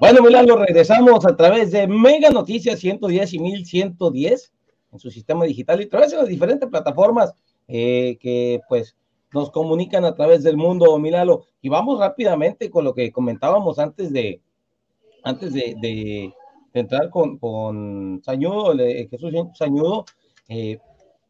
Bueno, Milano, regresamos a través de Mega Noticias 110 y 1110 en su sistema digital y a través de las diferentes plataformas eh, que pues nos comunican a través del mundo, Milalo. Y vamos rápidamente con lo que comentábamos antes de antes de, entrar con, con Sañudo, Jesús Sañudo. Eh,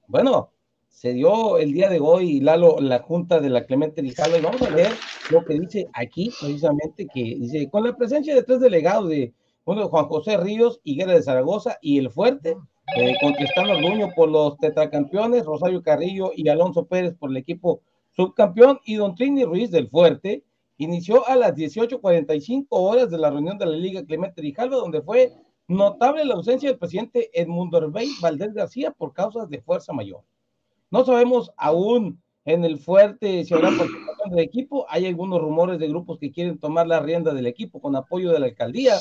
bueno, se dio el día de hoy, Lalo, la junta de la Clemente Rizal, y vamos a leer lo que dice aquí, precisamente, que dice, con la presencia de tres delegados de, uno de Juan José Ríos, Higuera de Zaragoza y El Fuerte, eh, con Cristán Orduño por los tetracampeones, Rosario Carrillo y Alonso Pérez por el equipo subcampeón, y Don Trini Ruiz del Fuerte, inició a las 18.45 horas de la reunión de la Liga Clemente Rijalva, donde fue notable la ausencia del presidente Edmundo Herbey Valdés García por causas de fuerza mayor. No sabemos aún en el fuerte si habrá participación del equipo. Hay algunos rumores de grupos que quieren tomar la rienda del equipo con apoyo de la alcaldía,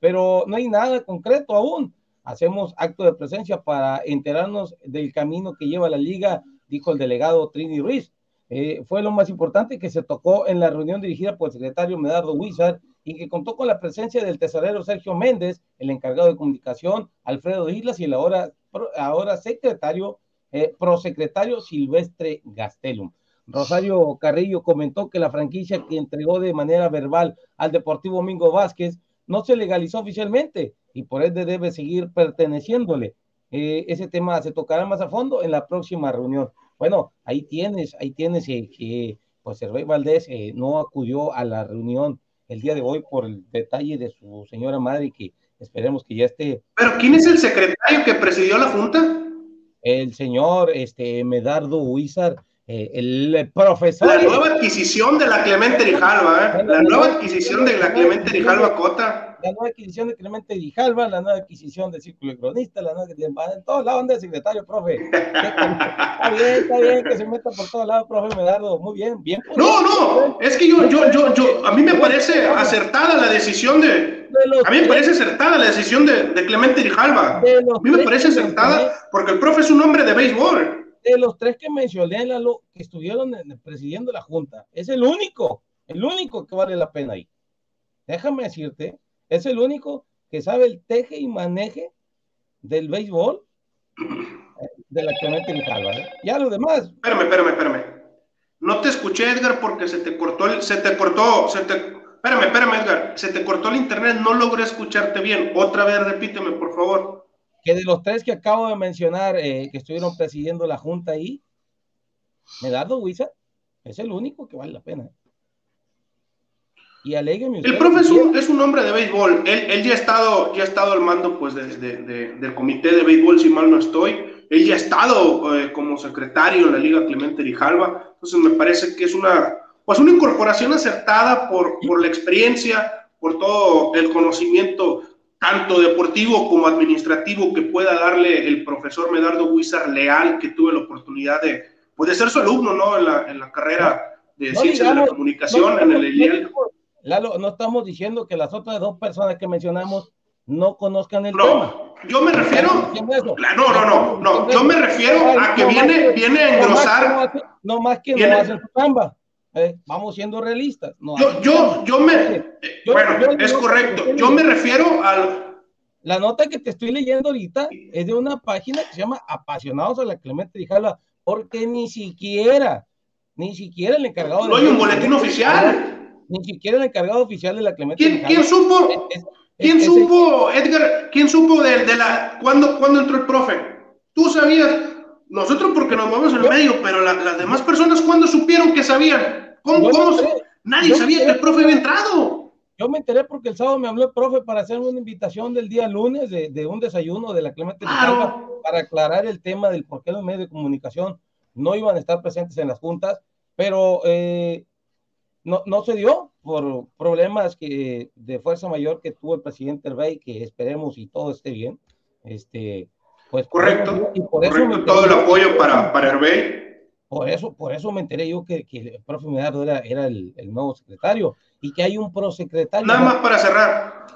pero no hay nada concreto aún. Hacemos acto de presencia para enterarnos del camino que lleva la liga, dijo el delegado Trini Ruiz. Eh, fue lo más importante que se tocó en la reunión dirigida por el secretario Medardo Wizard y que contó con la presencia del tesorero Sergio Méndez, el encargado de comunicación, Alfredo Islas y el ahora, ahora secretario eh, prosecretario Silvestre Gastelum. Rosario Carrillo comentó que la franquicia que entregó de manera verbal al Deportivo Mingo Vázquez no se legalizó oficialmente y por ende debe seguir perteneciéndole. Eh, ese tema se tocará más a fondo en la próxima reunión. Bueno, ahí tienes, ahí tienes eh, que pues el Valdés eh, no acudió a la reunión el día de hoy por el detalle de su señora madre que esperemos que ya esté. Pero ¿quién es el secretario que presidió la junta? El señor este, Medardo Huizar, eh, el, profesor. La nueva adquisición de la Clemente Rijalva, ¿eh? La nueva adquisición de la Clemente Rijalva Cota. La nueva adquisición de Clemente Rijalva, la nueva adquisición de Círculo de Cronistas, la nueva en todos lados anda el secretario, profe. Está bien, está bien que se meta por todos lados, profe Medardo. Muy bien, bien. No, no, es que yo, yo, yo, yo, a mí me parece acertada la decisión de, a mí me parece acertada la decisión de, de Clemente Grijalva. A mí me parece acertada porque el profe es un hombre de béisbol. De los tres que mencioné, Lalo, que estuvieron presidiendo la Junta, es el único, el único que vale la pena ahí. Déjame decirte, es el único que sabe el teje y maneje del béisbol de la Clemente Grijalva. ¿eh? Ya lo demás. Espérame, espérame, espérame. No te escuché, Edgar, porque se te cortó, el, se te cortó, se te, Espérame, espérame, Edgar. Se te cortó el internet, no logré escucharte bien. Otra vez, repíteme, por favor. Que de los tres que acabo de mencionar, eh, que estuvieron presidiendo la junta ahí, Medardo Huiza es el único que vale la pena. Y alégueme El profe es un, es un, hombre de béisbol. Él, él, ya, ha estado, ya ha estado al mando pues, de, de, de, del comité de béisbol, si mal no estoy. él ya ha estado eh, como secretario en la Liga Clemente Rijalva, entonces me parece que es una, pues una incorporación acertada por, por la experiencia, por todo el conocimiento tanto deportivo como administrativo que pueda darle el profesor Medardo Huizar Leal, que tuve la oportunidad de, pues, ser su alumno, ¿no? En la, en la carrera de Ciencias de la Comunicación, en el ELIEL. Lalo, no estamos diciendo que las otras dos personas que mencionamos no conozcan el tema. Yo me refiero, no, no, no, no, yo me refiero a que viene, viene a engrosar. No más que no su chamba. Eh, vamos siendo realistas. yo, yo, yo me, bueno, es correcto. Yo me refiero al. La nota que te estoy leyendo ahorita es de una página que se llama Apasionados a la Clemente porque ni siquiera, ni siquiera el encargado. No hay un boletín oficial. Ni siquiera el encargado oficial de la Clemente ¿Quién, ¿quién supo? ¿Quién supo, Edgar? ¿Quién supo de, de la. ¿cuándo, ¿Cuándo entró el profe? ¿Tú sabías? Nosotros porque nos movemos en el medio, pero las demás personas, ¿cuándo supieron que sabían? ¿Cómo? cómo Nadie sabía que el profe había entrado. Yo me enteré porque el sábado me habló el profe para hacer una invitación del día lunes de, de un desayuno de la Clemente claro. para aclarar el tema del por qué los medios de comunicación no iban a estar presentes en las juntas, pero eh, no, no se dio por problemas que, de fuerza mayor que tuvo el presidente Herbey, que esperemos y todo esté bien. Este, pues, correcto, y por correcto, eso todo el apoyo para, para Herbey. Por eso, por eso me enteré yo que, que el profe Medardo era, era el, el, nuevo secretario y que hay un prosecretario. Nada más para cerrar.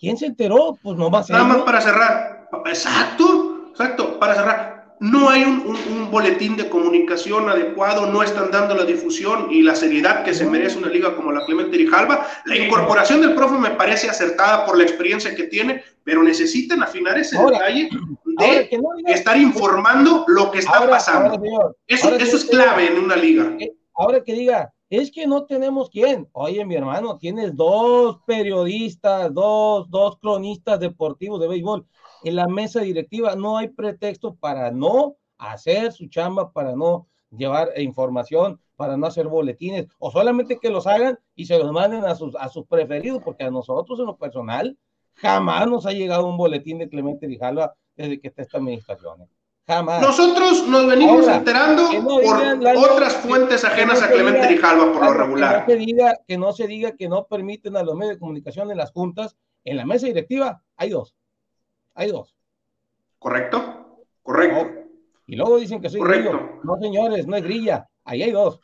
¿Quién se enteró? Pues nomás. Nada más para cerrar. Exacto, exacto, para cerrar no hay un, un, boletín de comunicación adecuado, no están dando la difusión y la seriedad que se merece una liga como la Clemente Rijalba. La incorporación del profe me parece acertada por la experiencia que tiene, pero necesitan afinar ese detalle de estar informando lo que está pasando. eso, eso es clave en una liga. Ahora que diga, es que no tenemos quién. Oye, mi hermano, tienes dos periodistas, dos, dos cronistas deportivos de béisbol en la mesa directiva. No hay pretexto para no hacer su chamba, para no llevar información, para no hacer boletines, o solamente que los hagan y se los manden a sus, a sus preferidos, porque a nosotros en lo personal jamás nos ha llegado un boletín de Clemente Rijalva desde que está esta administración. ¿eh? Jamás. Nosotros nos venimos enterando por otras fuentes ajenas a Clemente Rijalva por lo regular. Que no, se diga, que no se diga que no permiten a los medios de comunicación en las juntas, en la mesa directiva hay dos. Hay dos. ¿Correcto? Correcto. Y luego dicen que soy Correcto. Grillo. No, señores, no es grilla. Ahí hay dos.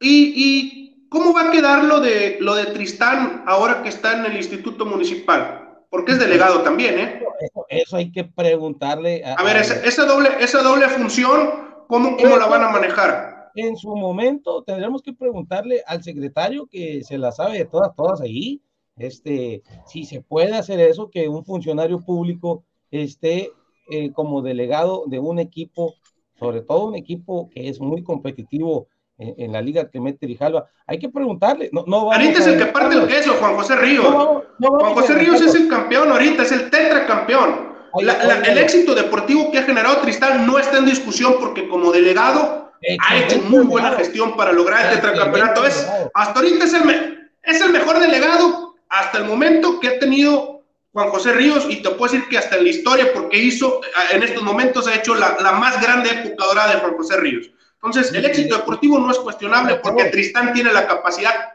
¿Y, ¿Y, cómo va a quedar lo de, lo de Tristán ahora que está en el Instituto Municipal? Porque es delegado también, ¿eh? Eso, eso hay que preguntarle. A, a ver, esa, esa, doble, esa doble función, ¿cómo, cómo la van a manejar? En su momento tendremos que preguntarle al secretario que se la sabe de todas, todas ahí, este, si se puede hacer eso, que un funcionario público esté eh, como delegado de un equipo, sobre todo un equipo que es muy competitivo en, en la Liga Clemente Rijalva. Hay que preguntarle. No, no ahorita es el que parte el queso, Juan José Ríos. No, no, Juan José Ríos es el campeón ahorita, es el tetracampeón. La, la, el éxito deportivo que ha generado Tristán no está en discusión porque como delegado ha hecho muy buena gestión para lograr el tetracampeonato. Es, hasta ahorita es el, es el mejor delegado hasta el momento que ha tenido Juan José Ríos, y te puedo decir que hasta en la historia, porque hizo, en estos momentos ha hecho la, la más grande época dorada de Juan José Ríos. Entonces, el éxito deportivo no es cuestionable porque Tristán tiene la capacidad.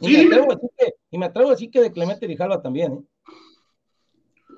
Y, ¿Sí, me, atrevo que, y me atrevo a decir que de Clemente Rijalva también. ¿eh?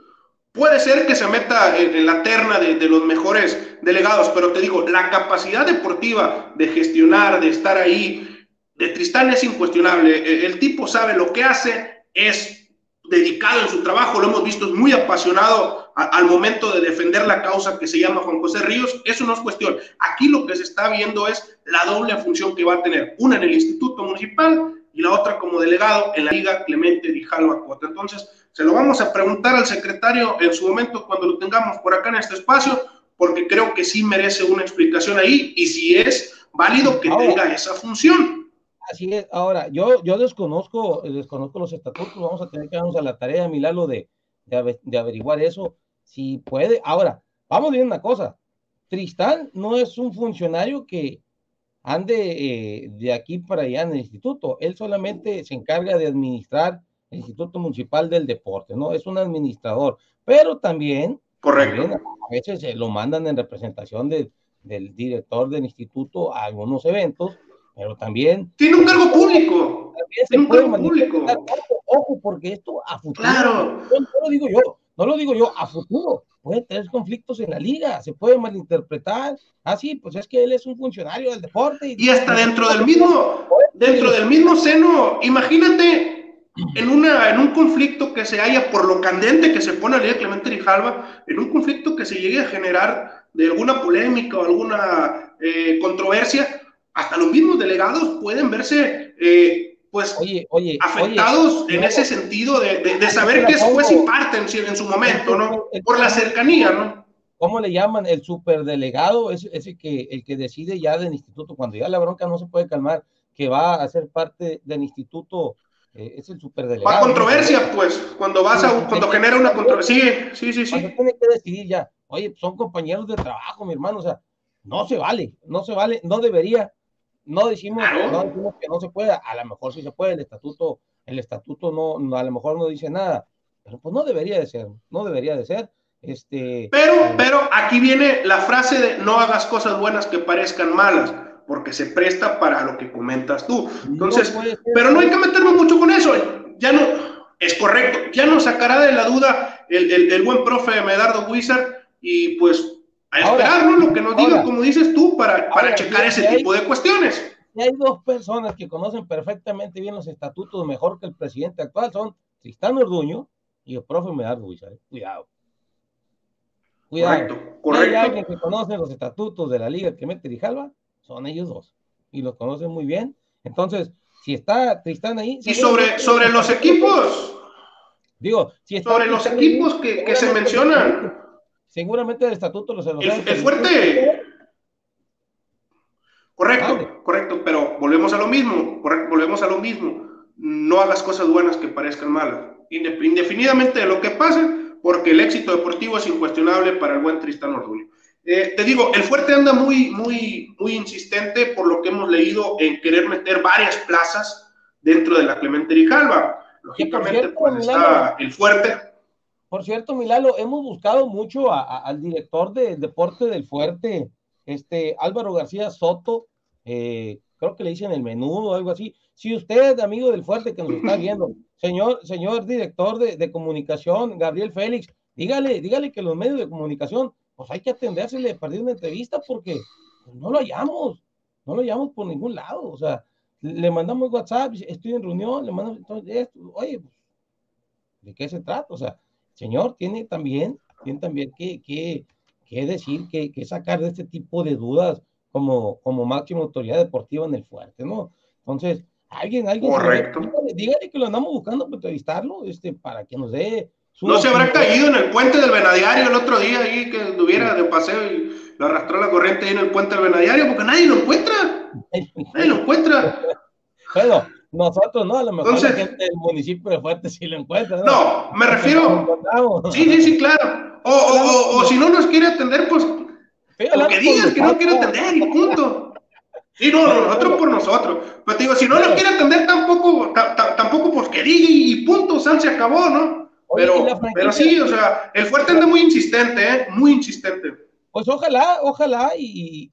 Puede ser que se meta en, en la terna de, de, los mejores delegados, pero te digo, la capacidad deportiva de gestionar, de estar ahí, de Tristán es incuestionable. E, el tipo sabe lo que hace, es dedicado en su trabajo, lo hemos visto, es muy apasionado a, al momento de defender la causa que se llama Juan José Ríos. Eso no es cuestión. Aquí lo que se está viendo es la doble función que va a tener, una en el Instituto Municipal y la otra como delegado en la Liga Clemente Grijalva Cota. Entonces, se lo vamos a preguntar al secretario en su momento cuando lo tengamos por acá en este espacio, porque creo que sí merece una explicación ahí y si es válido que tenga esa función. Así es. Ahora, yo, yo desconozco, desconozco los estatutos, vamos a tener que darnos a la tarea, Milalo, de, de, de averiguar eso, si puede. Ahora, vamos a decir una cosa, Tristán no es un funcionario que ande eh, de aquí para allá en el instituto, él solamente se encarga de administrar el Instituto Municipal del Deporte, ¿no? Es un administrador, pero también Correcto. a veces se lo mandan en representación de, del director del instituto a algunos eventos, pero también... Tiene un cargo público. Tiene un cargo público. Ojo, porque esto a futuro... Claro. No, no lo digo yo, no lo digo yo, a futuro puede tener conflictos en la liga, se puede malinterpretar. Ah, sí, pues es que él es un funcionario del deporte. Y, y hasta dentro del mismo, dentro del mismo seno, imagínate en, una, en un conflicto que se haya por lo candente que se pone a Liga Clemente Rijalva, en un conflicto que se llegue a generar de alguna polémica o alguna eh, controversia, hasta los mismos delegados pueden verse eh, pues oye, oye, afectados oye, en ese sentido de, de, de saber que es juez y parte en, en, su momento, ¿no? Por la cercanía, ¿no? ¿Cómo le llaman? El superdelegado, es ese que, el que decide ya del instituto, cuando ya la bronca no se puede calmar, que va a ser parte del instituto, eh, es el superdelegado. Para controversia, ¿no? pues, cuando vas a, cuando genera una controversia, sí, sí, sí. Cuando tiene que decidir ya, oye, son compañeros de trabajo, mi hermano, o sea, no se vale, no se vale, no debería, no decimos, no decimos que no se pueda, a lo mejor sí se puede, el estatuto, el estatuto no, no, a lo mejor no dice nada, pero pues no debería de ser, no debería de ser. Este, pero, eh, pero aquí viene la frase de no hagas cosas buenas que parezcan malas, porque se presta para lo que comentas tú. Entonces, no pero no hay que meterme mucho con eso, ya no, es correcto, ya nos sacará de la duda el, el, el buen profe Medardo Wizard y pues a esperar, ahora, ¿no? Lo que nos diga, como dices tú, para, para ahora, checar ese hay, tipo de cuestiones. Y hay dos personas que conocen perfectamente bien los estatutos mejor que el presidente actual, son Tristán Orduño y el profe Medardo Huizar. Cuidado. Cuidado. Correcto, correcto. hay alguien que conoce los estatutos de la liga que mete Rijalva, son ellos dos. Y los conocen muy bien. Entonces, si está Tristán ahí. Y sobre, sobre los equipos. Digo, si está sobre los equipos ahí, que, que se mencionan seguramente el estatuto los el, el fuerte. Correcto vale. correcto pero volvemos a lo mismo correcto, volvemos a lo mismo. No hagas cosas buenas que parezcan malas. Indefinidamente de lo que pase porque el éxito deportivo es incuestionable para el buen Tristán Orduño eh, te digo, el fuerte anda muy, muy, muy insistente por lo que hemos leído en querer meter varias plazas dentro de la Clemente Rijalva. Lógicamente, cierto, pues está el fuerte, por cierto, Milalo, hemos buscado mucho a, a, al director del de deporte del fuerte, este Álvaro García Soto, eh, creo que le dicen el menudo o algo así. Si usted, amigo del fuerte que nos está viendo, señor, señor director de, de, comunicación, Gabriel Félix, dígale, dígale que los medios de comunicación, pues hay que atendérsele a partir de una entrevista porque no lo hallamos, no lo hallamos por ningún lado. O sea, le mandamos WhatsApp, estoy en reunión, le mandamos, entonces, esto, oye, pues, ¿de qué se trata? O sea, señor, tiene también, tiene también que, que, que decir, que, que, sacar de este tipo de dudas como, como máxima autoridad deportiva en el fuerte, ¿no? Entonces, alguien, alguien, Correcto. Dígale, dígale, que lo andamos buscando para entrevistarlo, este, para que nos dé su... No se habrá caído en el puente del Venadiario el otro día ahí que estuviera de paseo y lo arrastró la corriente ahí en el puente del Venadiario porque nadie lo encuentra. nadie lo encuentra. bueno, nosotros no, a lo mejor Entonces, la gente del municipio de Fuerte sí lo encuentra. No, no me refiero. Sí, sí, sí, claro. O, o, o, o, si no nos quiere atender, pues o que digas que no quiere atender y punto. Sí, no, nosotros por nosotros. Pero te digo, si no nos quiere atender tampoco, tampoco pues que diga y punto, San se acabó, ¿no? Pero, pero sí, o sea, el fuerte anda muy insistente, ¿eh? Muy insistente. Pues ojalá, ojalá y,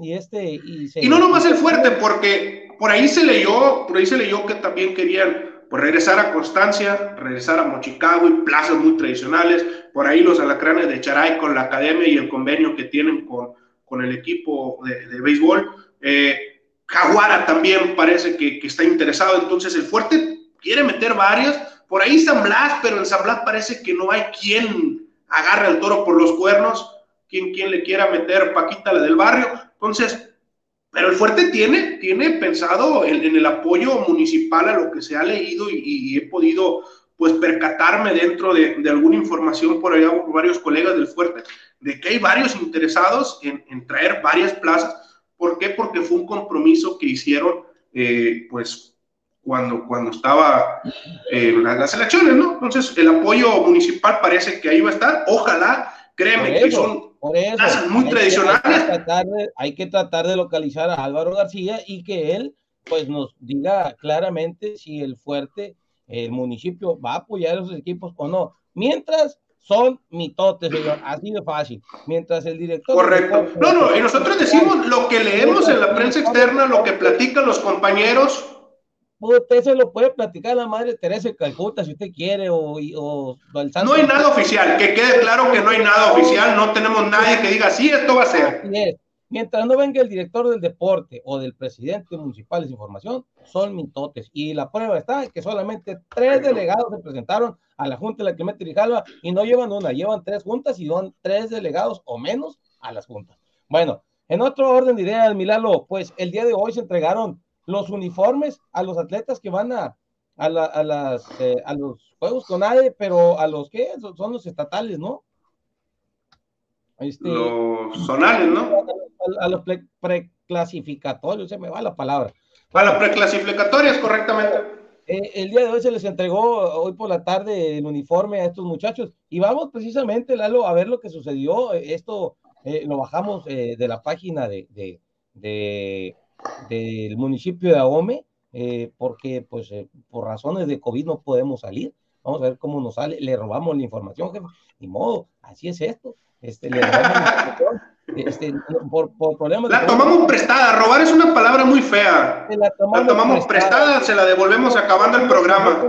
y este... Y, se... y no nomás el fuerte, porque por ahí se leyó, por ahí se leyó que también querían pues, regresar a Constancia, regresar a Mochicago y plazas muy tradicionales, por ahí los alacranes de Charay con la academia y el convenio que tienen con, con el equipo de, de béisbol. Eh, Jaguara también parece que, que, está interesado, entonces el fuerte quiere meter varias, por ahí San Blas, pero en San Blas parece que no hay quien agarre al toro por los cuernos, quien, quien le quiera meter Paquita la del barrio, entonces pero el fuerte tiene, tiene pensado en, en, el apoyo municipal a lo que se ha leído y, y he podido pues percatarme dentro de, de, alguna información por allá por varios colegas del fuerte, de que hay varios interesados en, en traer varias plazas. ¿Por qué? Porque fue un compromiso que hicieron eh, pues cuando, cuando estaba eh, las, las elecciones, ¿no? Entonces el apoyo municipal parece que ahí va a estar. Ojalá, créeme que son por eso, muy hay tradicionales. Que, hay, que tratar de, hay que tratar de localizar a Álvaro García y que él pues nos diga claramente si el fuerte, el municipio va a apoyar a esos equipos o no. Mientras, son mitotes, señor, así de fácil. Mientras el director... Correcto. No, no, y nosotros decimos lo que leemos en la prensa externa, lo que platican los compañeros. Usted se lo puede platicar a la madre Teresa de Calcuta si usted quiere, o, o, No hay nada oficial, que quede claro que no hay nada oficial, no tenemos nadie que diga, sí, esto va a ser. Mientras no venga el director del deporte o del presidente municipal de información, son mitotes. Y la prueba está en que solamente tres delegados se presentaron a la Junta de la Clemente Grijalva y no llevan una, llevan tres juntas y van tres delegados o menos a las juntas. Bueno, en otro orden de ideas, Milalo, pues el día de hoy se entregaron los uniformes a los atletas que van a, a, las, eh, a los Juegos con ADE, pero a los que son los estatales, ¿no? Este, los zonales, ¿no? A, los preclasificatorios, se me va la palabra. A las preclasificatorias, correctamente. Eh, el día de hoy se les entregó, hoy por la tarde, el uniforme a estos muchachos. Y vamos precisamente, Lalo, a ver lo que sucedió. Esto eh, lo bajamos eh, de la página de, de, del municipio de Ahome, porque pues por razones de COVID no podemos salir. Vamos a ver cómo nos sale. Le robamos la información, jefe. Ni modo, así es esto. Este, este, por, por, problemas la tomamos prestada, robar es una palabra muy fea. La tomamos, prestada, se la devolvemos acabando el programa.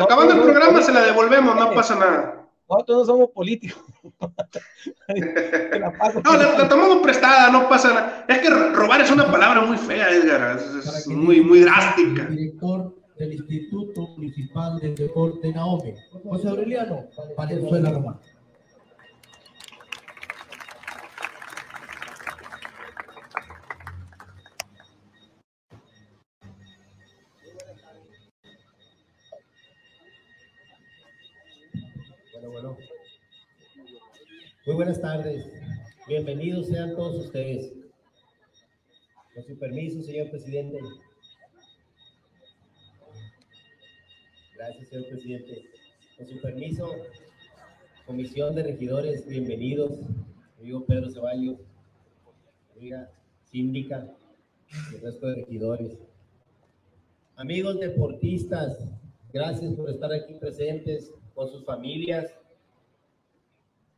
Acabando el programa se la devolvemos, no pasa nada. Nosotros no somos políticos. no, la, tomamos prestada, no pasa nada. Es que robar es una palabra muy fea, Edgar. Es, muy, muy drástica. Director del Instituto Municipal de Deporte Naomi, José Aureliano Valenzuela Román. Muy buenas tardes. Bienvenidos sean todos ustedes. Con su permiso, señor presidente. Gracias, señor presidente. Con su permiso, comisión de regidores, bienvenidos. Amigo Pedro Ceballos, amiga síndica el resto de regidores. Amigos deportistas, gracias por estar aquí presentes con sus familias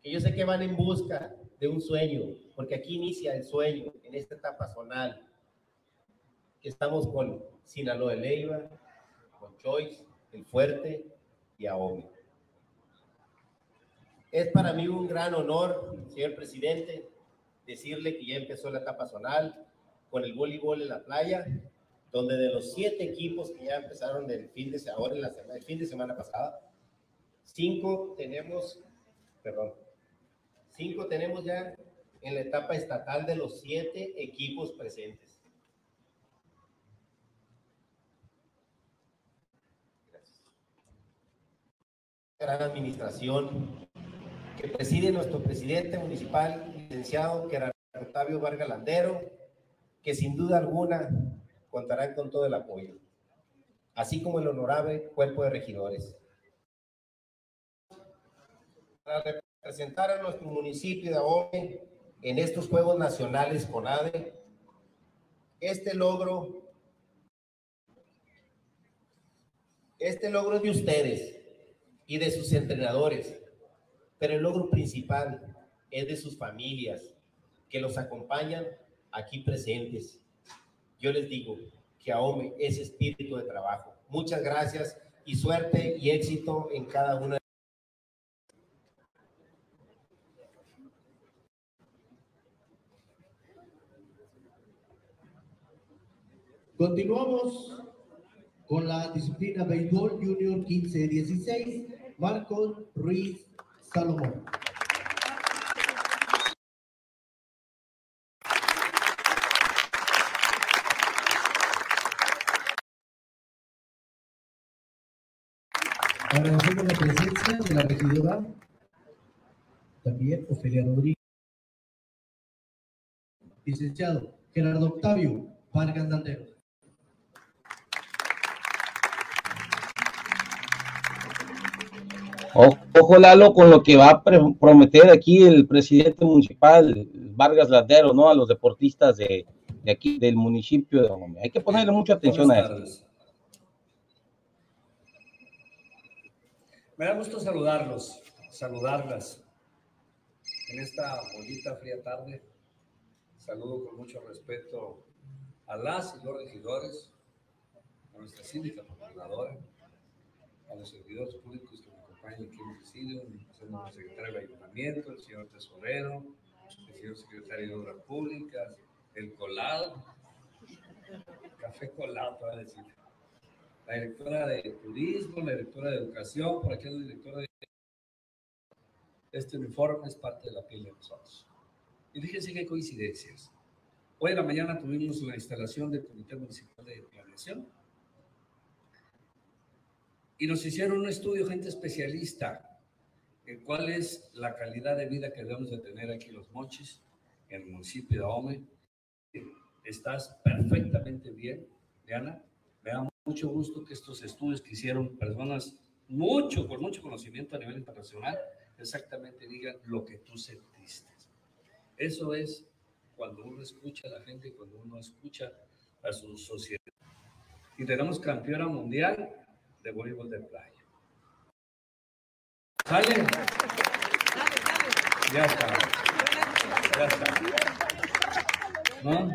que yo sé que van en busca de un sueño, porque aquí inicia el sueño en esta etapa zonal. Estamos con Sinaloa de Leiva, con Choice, El Fuerte y Ahome. Es para mí un gran honor, señor presidente, decirle que ya empezó la etapa zonal con el voleibol en la playa, donde de los siete equipos que ya empezaron el fin de, ahora en la semana, el fin de semana pasada, cinco tenemos, perdón, Cinco tenemos ya en la etapa estatal de los siete equipos presentes. Gracias. Gran administración que preside nuestro presidente municipal, licenciado Gerardo Octavio Vargas Landero, que sin duda alguna contarán con todo el apoyo, así como el honorable cuerpo de regidores presentar a nuestro municipio de Ahome en estos Juegos Nacionales con ADE. Este logro, este logro es de ustedes y de sus entrenadores, pero el logro principal es de sus familias que los acompañan aquí presentes. Yo les digo que AOME es espíritu de trabajo. Muchas gracias y suerte y éxito en cada una Continuamos con la disciplina Béisbol Junior 15-16, Marcos Ruiz Salomón. Agradecemos la presencia de la regidora, también Ofelia Rodríguez. Licenciado Gerardo Octavio Vargas Landero. Ojo, Lalo, con lo que va a prometer aquí el presidente municipal, Vargas Ladero, ¿no? A los deportistas de, aquí, del municipio de Hay que ponerle mucha atención a eso. Me da gusto saludarlos. saludarlas en esta bonita fría tarde. Saludo con mucho respeto a las y los regidores, a nuestra síndica gobernadora, a los servidores públicos que el secretario del ayuntamiento, el señor tesorero, el señor secretario de Obras Públicas, el colado, café colado, para decir. La directora de turismo, la directora de educación, por aquí la directora de... Este uniforme es parte de la piel de nosotros. Y fíjense qué coincidencias. Hoy en la mañana tuvimos la instalación del Comité Municipal de Planeación y nos hicieron un estudio, gente especialista, en cuál es la calidad de vida que debemos de tener aquí Los Mochis, en el municipio de Ahome. Estás perfectamente bien, Diana. Me da mucho gusto que estos estudios que hicieron personas mucho, con mucho conocimiento a nivel internacional, exactamente digan lo que tú sentiste. Eso es cuando uno escucha a la gente cuando uno escucha a su sociedad. Y tenemos campeona mundial de voleibol de playa. ¿Sale? Ya está. Ya está. ¿No?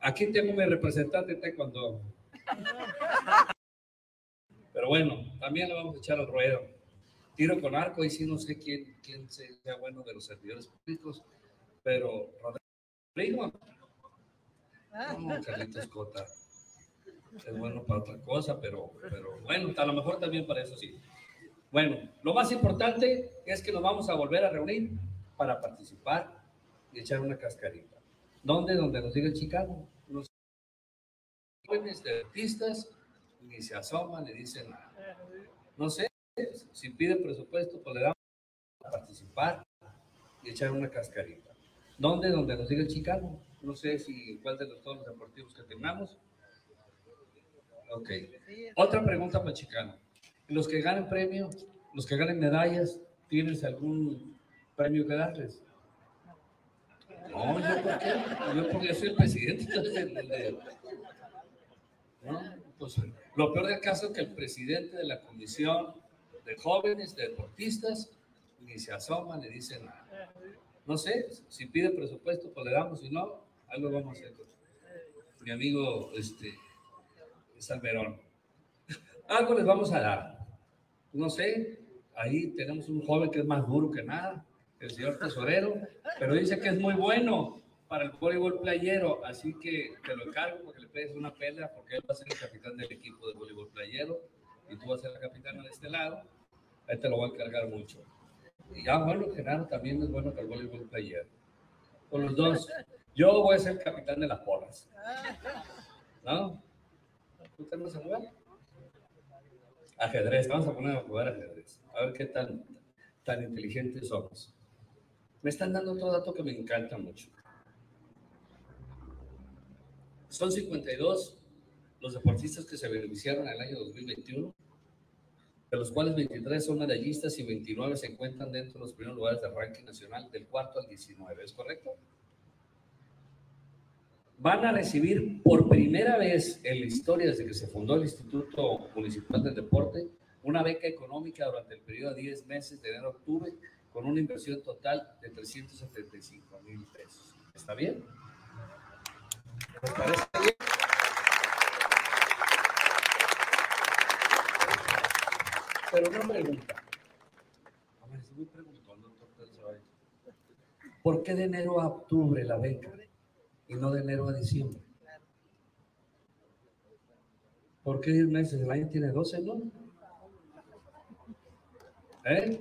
Aquí tengo mi representante cuando. Pero bueno, también le vamos a echar al ruedo. Tiro con arco, y sí no sé quién, quién sea bueno de los servidores públicos, pero Rodrigo. No, Carlitos Cota. Es bueno para otra cosa, pero, pero bueno, a lo mejor también para eso sí. Bueno, lo más importante es que nos vamos a volver a reunir para participar y echar una cascarita. ¿Dónde? Donde nos diga Chicago. Los jóvenes de artistas ni se asoman ni dicen nada. No sé, si piden presupuesto, pues le damos a participar y echar una cascarita. ¿Dónde? Donde nos diga Chicago. No sé si cuál de los todos los deportivos que tengamos. Ok. Otra pregunta para Chicano. Los que ganen premio, los que ganen medallas, ¿tienes algún premio que darles? No, yo por qué? Yo porque soy el presidente. ¿no? Pues, lo peor del caso es que el presidente de la comisión de jóvenes, de deportistas, ni se asoma, ni dice nada. No sé, si pide presupuesto, pues le damos, si no, algo vamos a hacer. Mi amigo, este, Salmerón. Algo les vamos a dar. No sé, ahí tenemos un joven que es más duro que nada, el señor tesorero, pero dice que es muy bueno para el voleibol playero, así que te lo encargo porque le pedes una pelea, porque él va a ser el capitán del equipo de voleibol playero y tú vas a ser la capitana de este lado. Ahí te lo voy a encargar mucho. Y ya, bueno, también es bueno para el voleibol playero. Con los dos, yo voy a ser capitán de las porras. ¿No? ¿Tú vas a jugar? Ajedrez, vamos a poner a jugar ajedrez. A ver qué tan, tan inteligentes somos. Me están dando otro dato que me encanta mucho. Son 52 los deportistas que se beneficiaron en el año 2021, de los cuales 23 son medallistas y 29 se encuentran dentro de los primeros lugares del ranking nacional del cuarto al 19, ¿es correcto? Van a recibir por primera vez en la historia desde que se fundó el Instituto Municipal del Deporte una beca económica durante el periodo de 10 meses de enero a octubre con una inversión total de 375 mil pesos. ¿Está bien? ¿Les parece bien? Pero una pregunta. A doctor ¿Por qué de enero a octubre la beca y no de enero a diciembre? ¿Por qué 10 meses? El año tiene 12, ¿no? ¿Eh?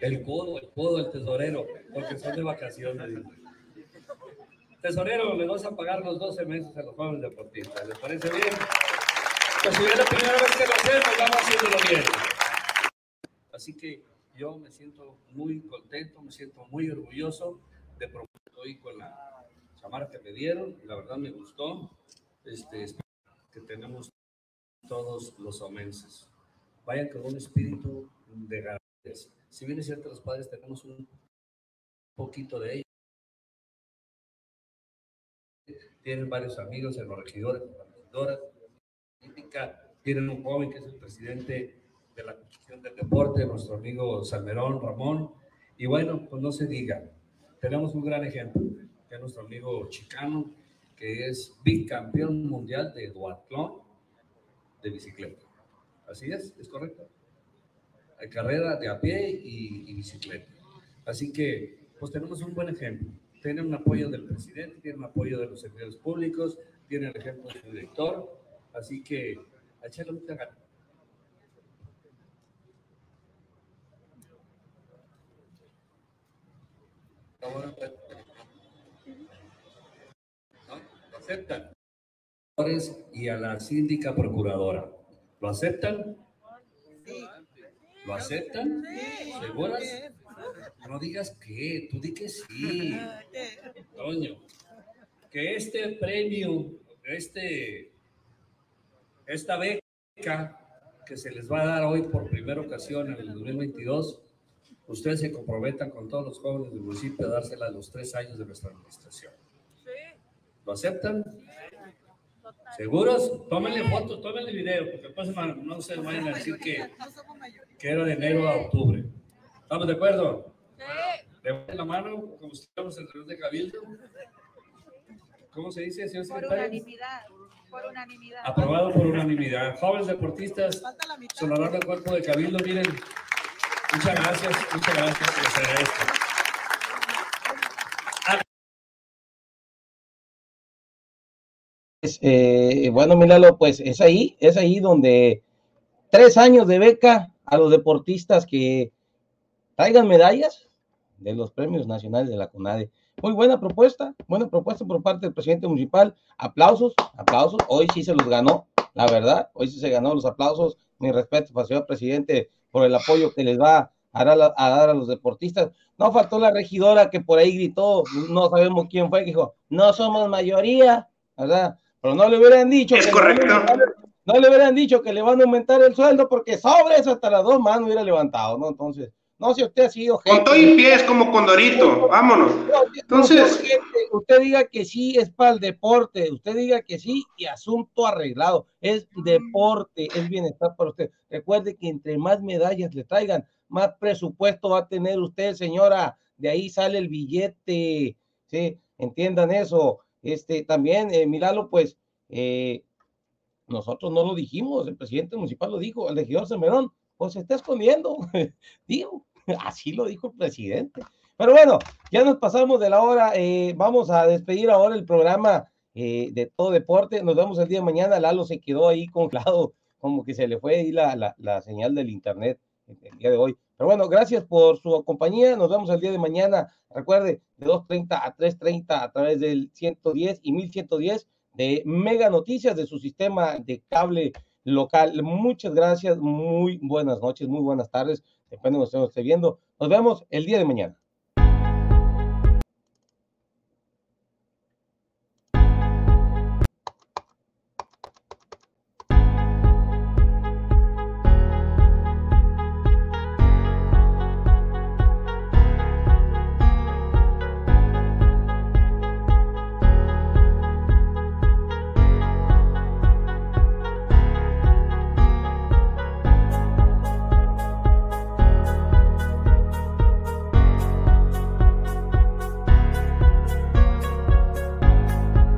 El codo, el codo, el tesorero, porque son de vacaciones. Tesorero, le vas a pagar los 12 meses a los jóvenes deportistas. ¿Les parece bien? Pues si es la primera vez que lo hacemos, vamos haciéndolo bien. Así que yo me siento muy contento, me siento muy orgulloso de promover hoy con la chamarra que me dieron. La verdad me gustó. Este, que tenemos todos los aumenses. Vayan con un espíritu de grandeza. Si bien es cierto, los padres tenemos un poquito de ello. Tienen varios amigos en los regidores, en las regidoras, tienen un joven que es el presidente de la Comisión del Deporte, nuestro amigo Salmerón, Ramón. Y bueno, pues no se diga, tenemos un gran ejemplo, que es nuestro amigo Chicano, que es bicampeón mundial de duatlón de bicicleta. Así es, es correcto. Hay carrera de a pie y, bicicleta. Así que, pues tenemos un buen ejemplo. Tiene un apoyo del presidente, tiene un apoyo de los servidores públicos, tiene el ejemplo de su director. Así que, a echarle mucha ¿Lo aceptan? Y a la síndica procuradora. ¿Lo aceptan? ¿Lo aceptan? ¿Seguras? No digas que, tú di que sí. Toño, que este premio, este, esta beca que se les va a dar hoy por primera ocasión en el 2022, ustedes se comprometan con todos los jóvenes del municipio a dársela a los tres años de nuestra administración. ¿Lo aceptan? ¿Seguros? Tómenle fotos, tómenle video, porque después no se vayan a decir que, que era de enero a octubre. ¿Estamos de acuerdo? Sí. la mano, como estamos en el de cabildo. ¿Cómo se dice, señor secretario? Por unanimidad. Por unanimidad. Aprobado por unanimidad. Jóvenes deportistas, sonorar del cuerpo de cabildo, miren. Muchas gracias, muchas gracias. Les agradezco. Eh, bueno, míralo, pues es ahí, es ahí donde tres años de beca a los deportistas que traigan medallas de los premios nacionales de la CONADE. Muy buena propuesta, buena propuesta por parte del presidente municipal. Aplausos, aplausos. Hoy sí se los ganó, la verdad. Hoy sí se ganó los aplausos. Mi respeto señor presidente por el apoyo que les va a dar a, los deportistas. No faltó la regidora que por ahí gritó, no sabemos quién fue, que dijo, no somos mayoría, ¿verdad? Pero no le hubieran dicho. Es correcto. no le hubieran dicho que le van a aumentar el sueldo porque sobre eso hasta las dos manos hubiera levantado, ¿no? Entonces, no, si usted ha sido gente. Con todo y pies como Condorito, vámonos. Entonces. Usted diga que sí es para el deporte, usted diga que sí y asunto arreglado. Es deporte, es bienestar para usted. Recuerde que entre más medallas le traigan, más presupuesto va a tener usted, señora. De ahí sale el billete, ¿sí? Entiendan eso. Este, también, eh, míralo, pues, eh, nosotros no lo dijimos, el presidente municipal lo dijo, el regidor Semerón, pues se está escondiendo, digo, Así lo dijo el presidente. Pero bueno, ya nos pasamos de la hora. Eh, vamos a despedir ahora el programa eh, de todo deporte. Nos vemos el día de mañana. Lalo se quedó ahí congelado, como que se le fue ahí la, la, señal del internet el día de hoy. Pero bueno, gracias por su compañía. Nos vemos el día de mañana. Recuerde, de 2.30 a 3.30 a través del 110 y 1110 de Mega Noticias de su sistema de cable local. Muchas gracias, muy buenas noches, muy buenas tardes depende de donde esté viendo. Nos vemos el día de mañana.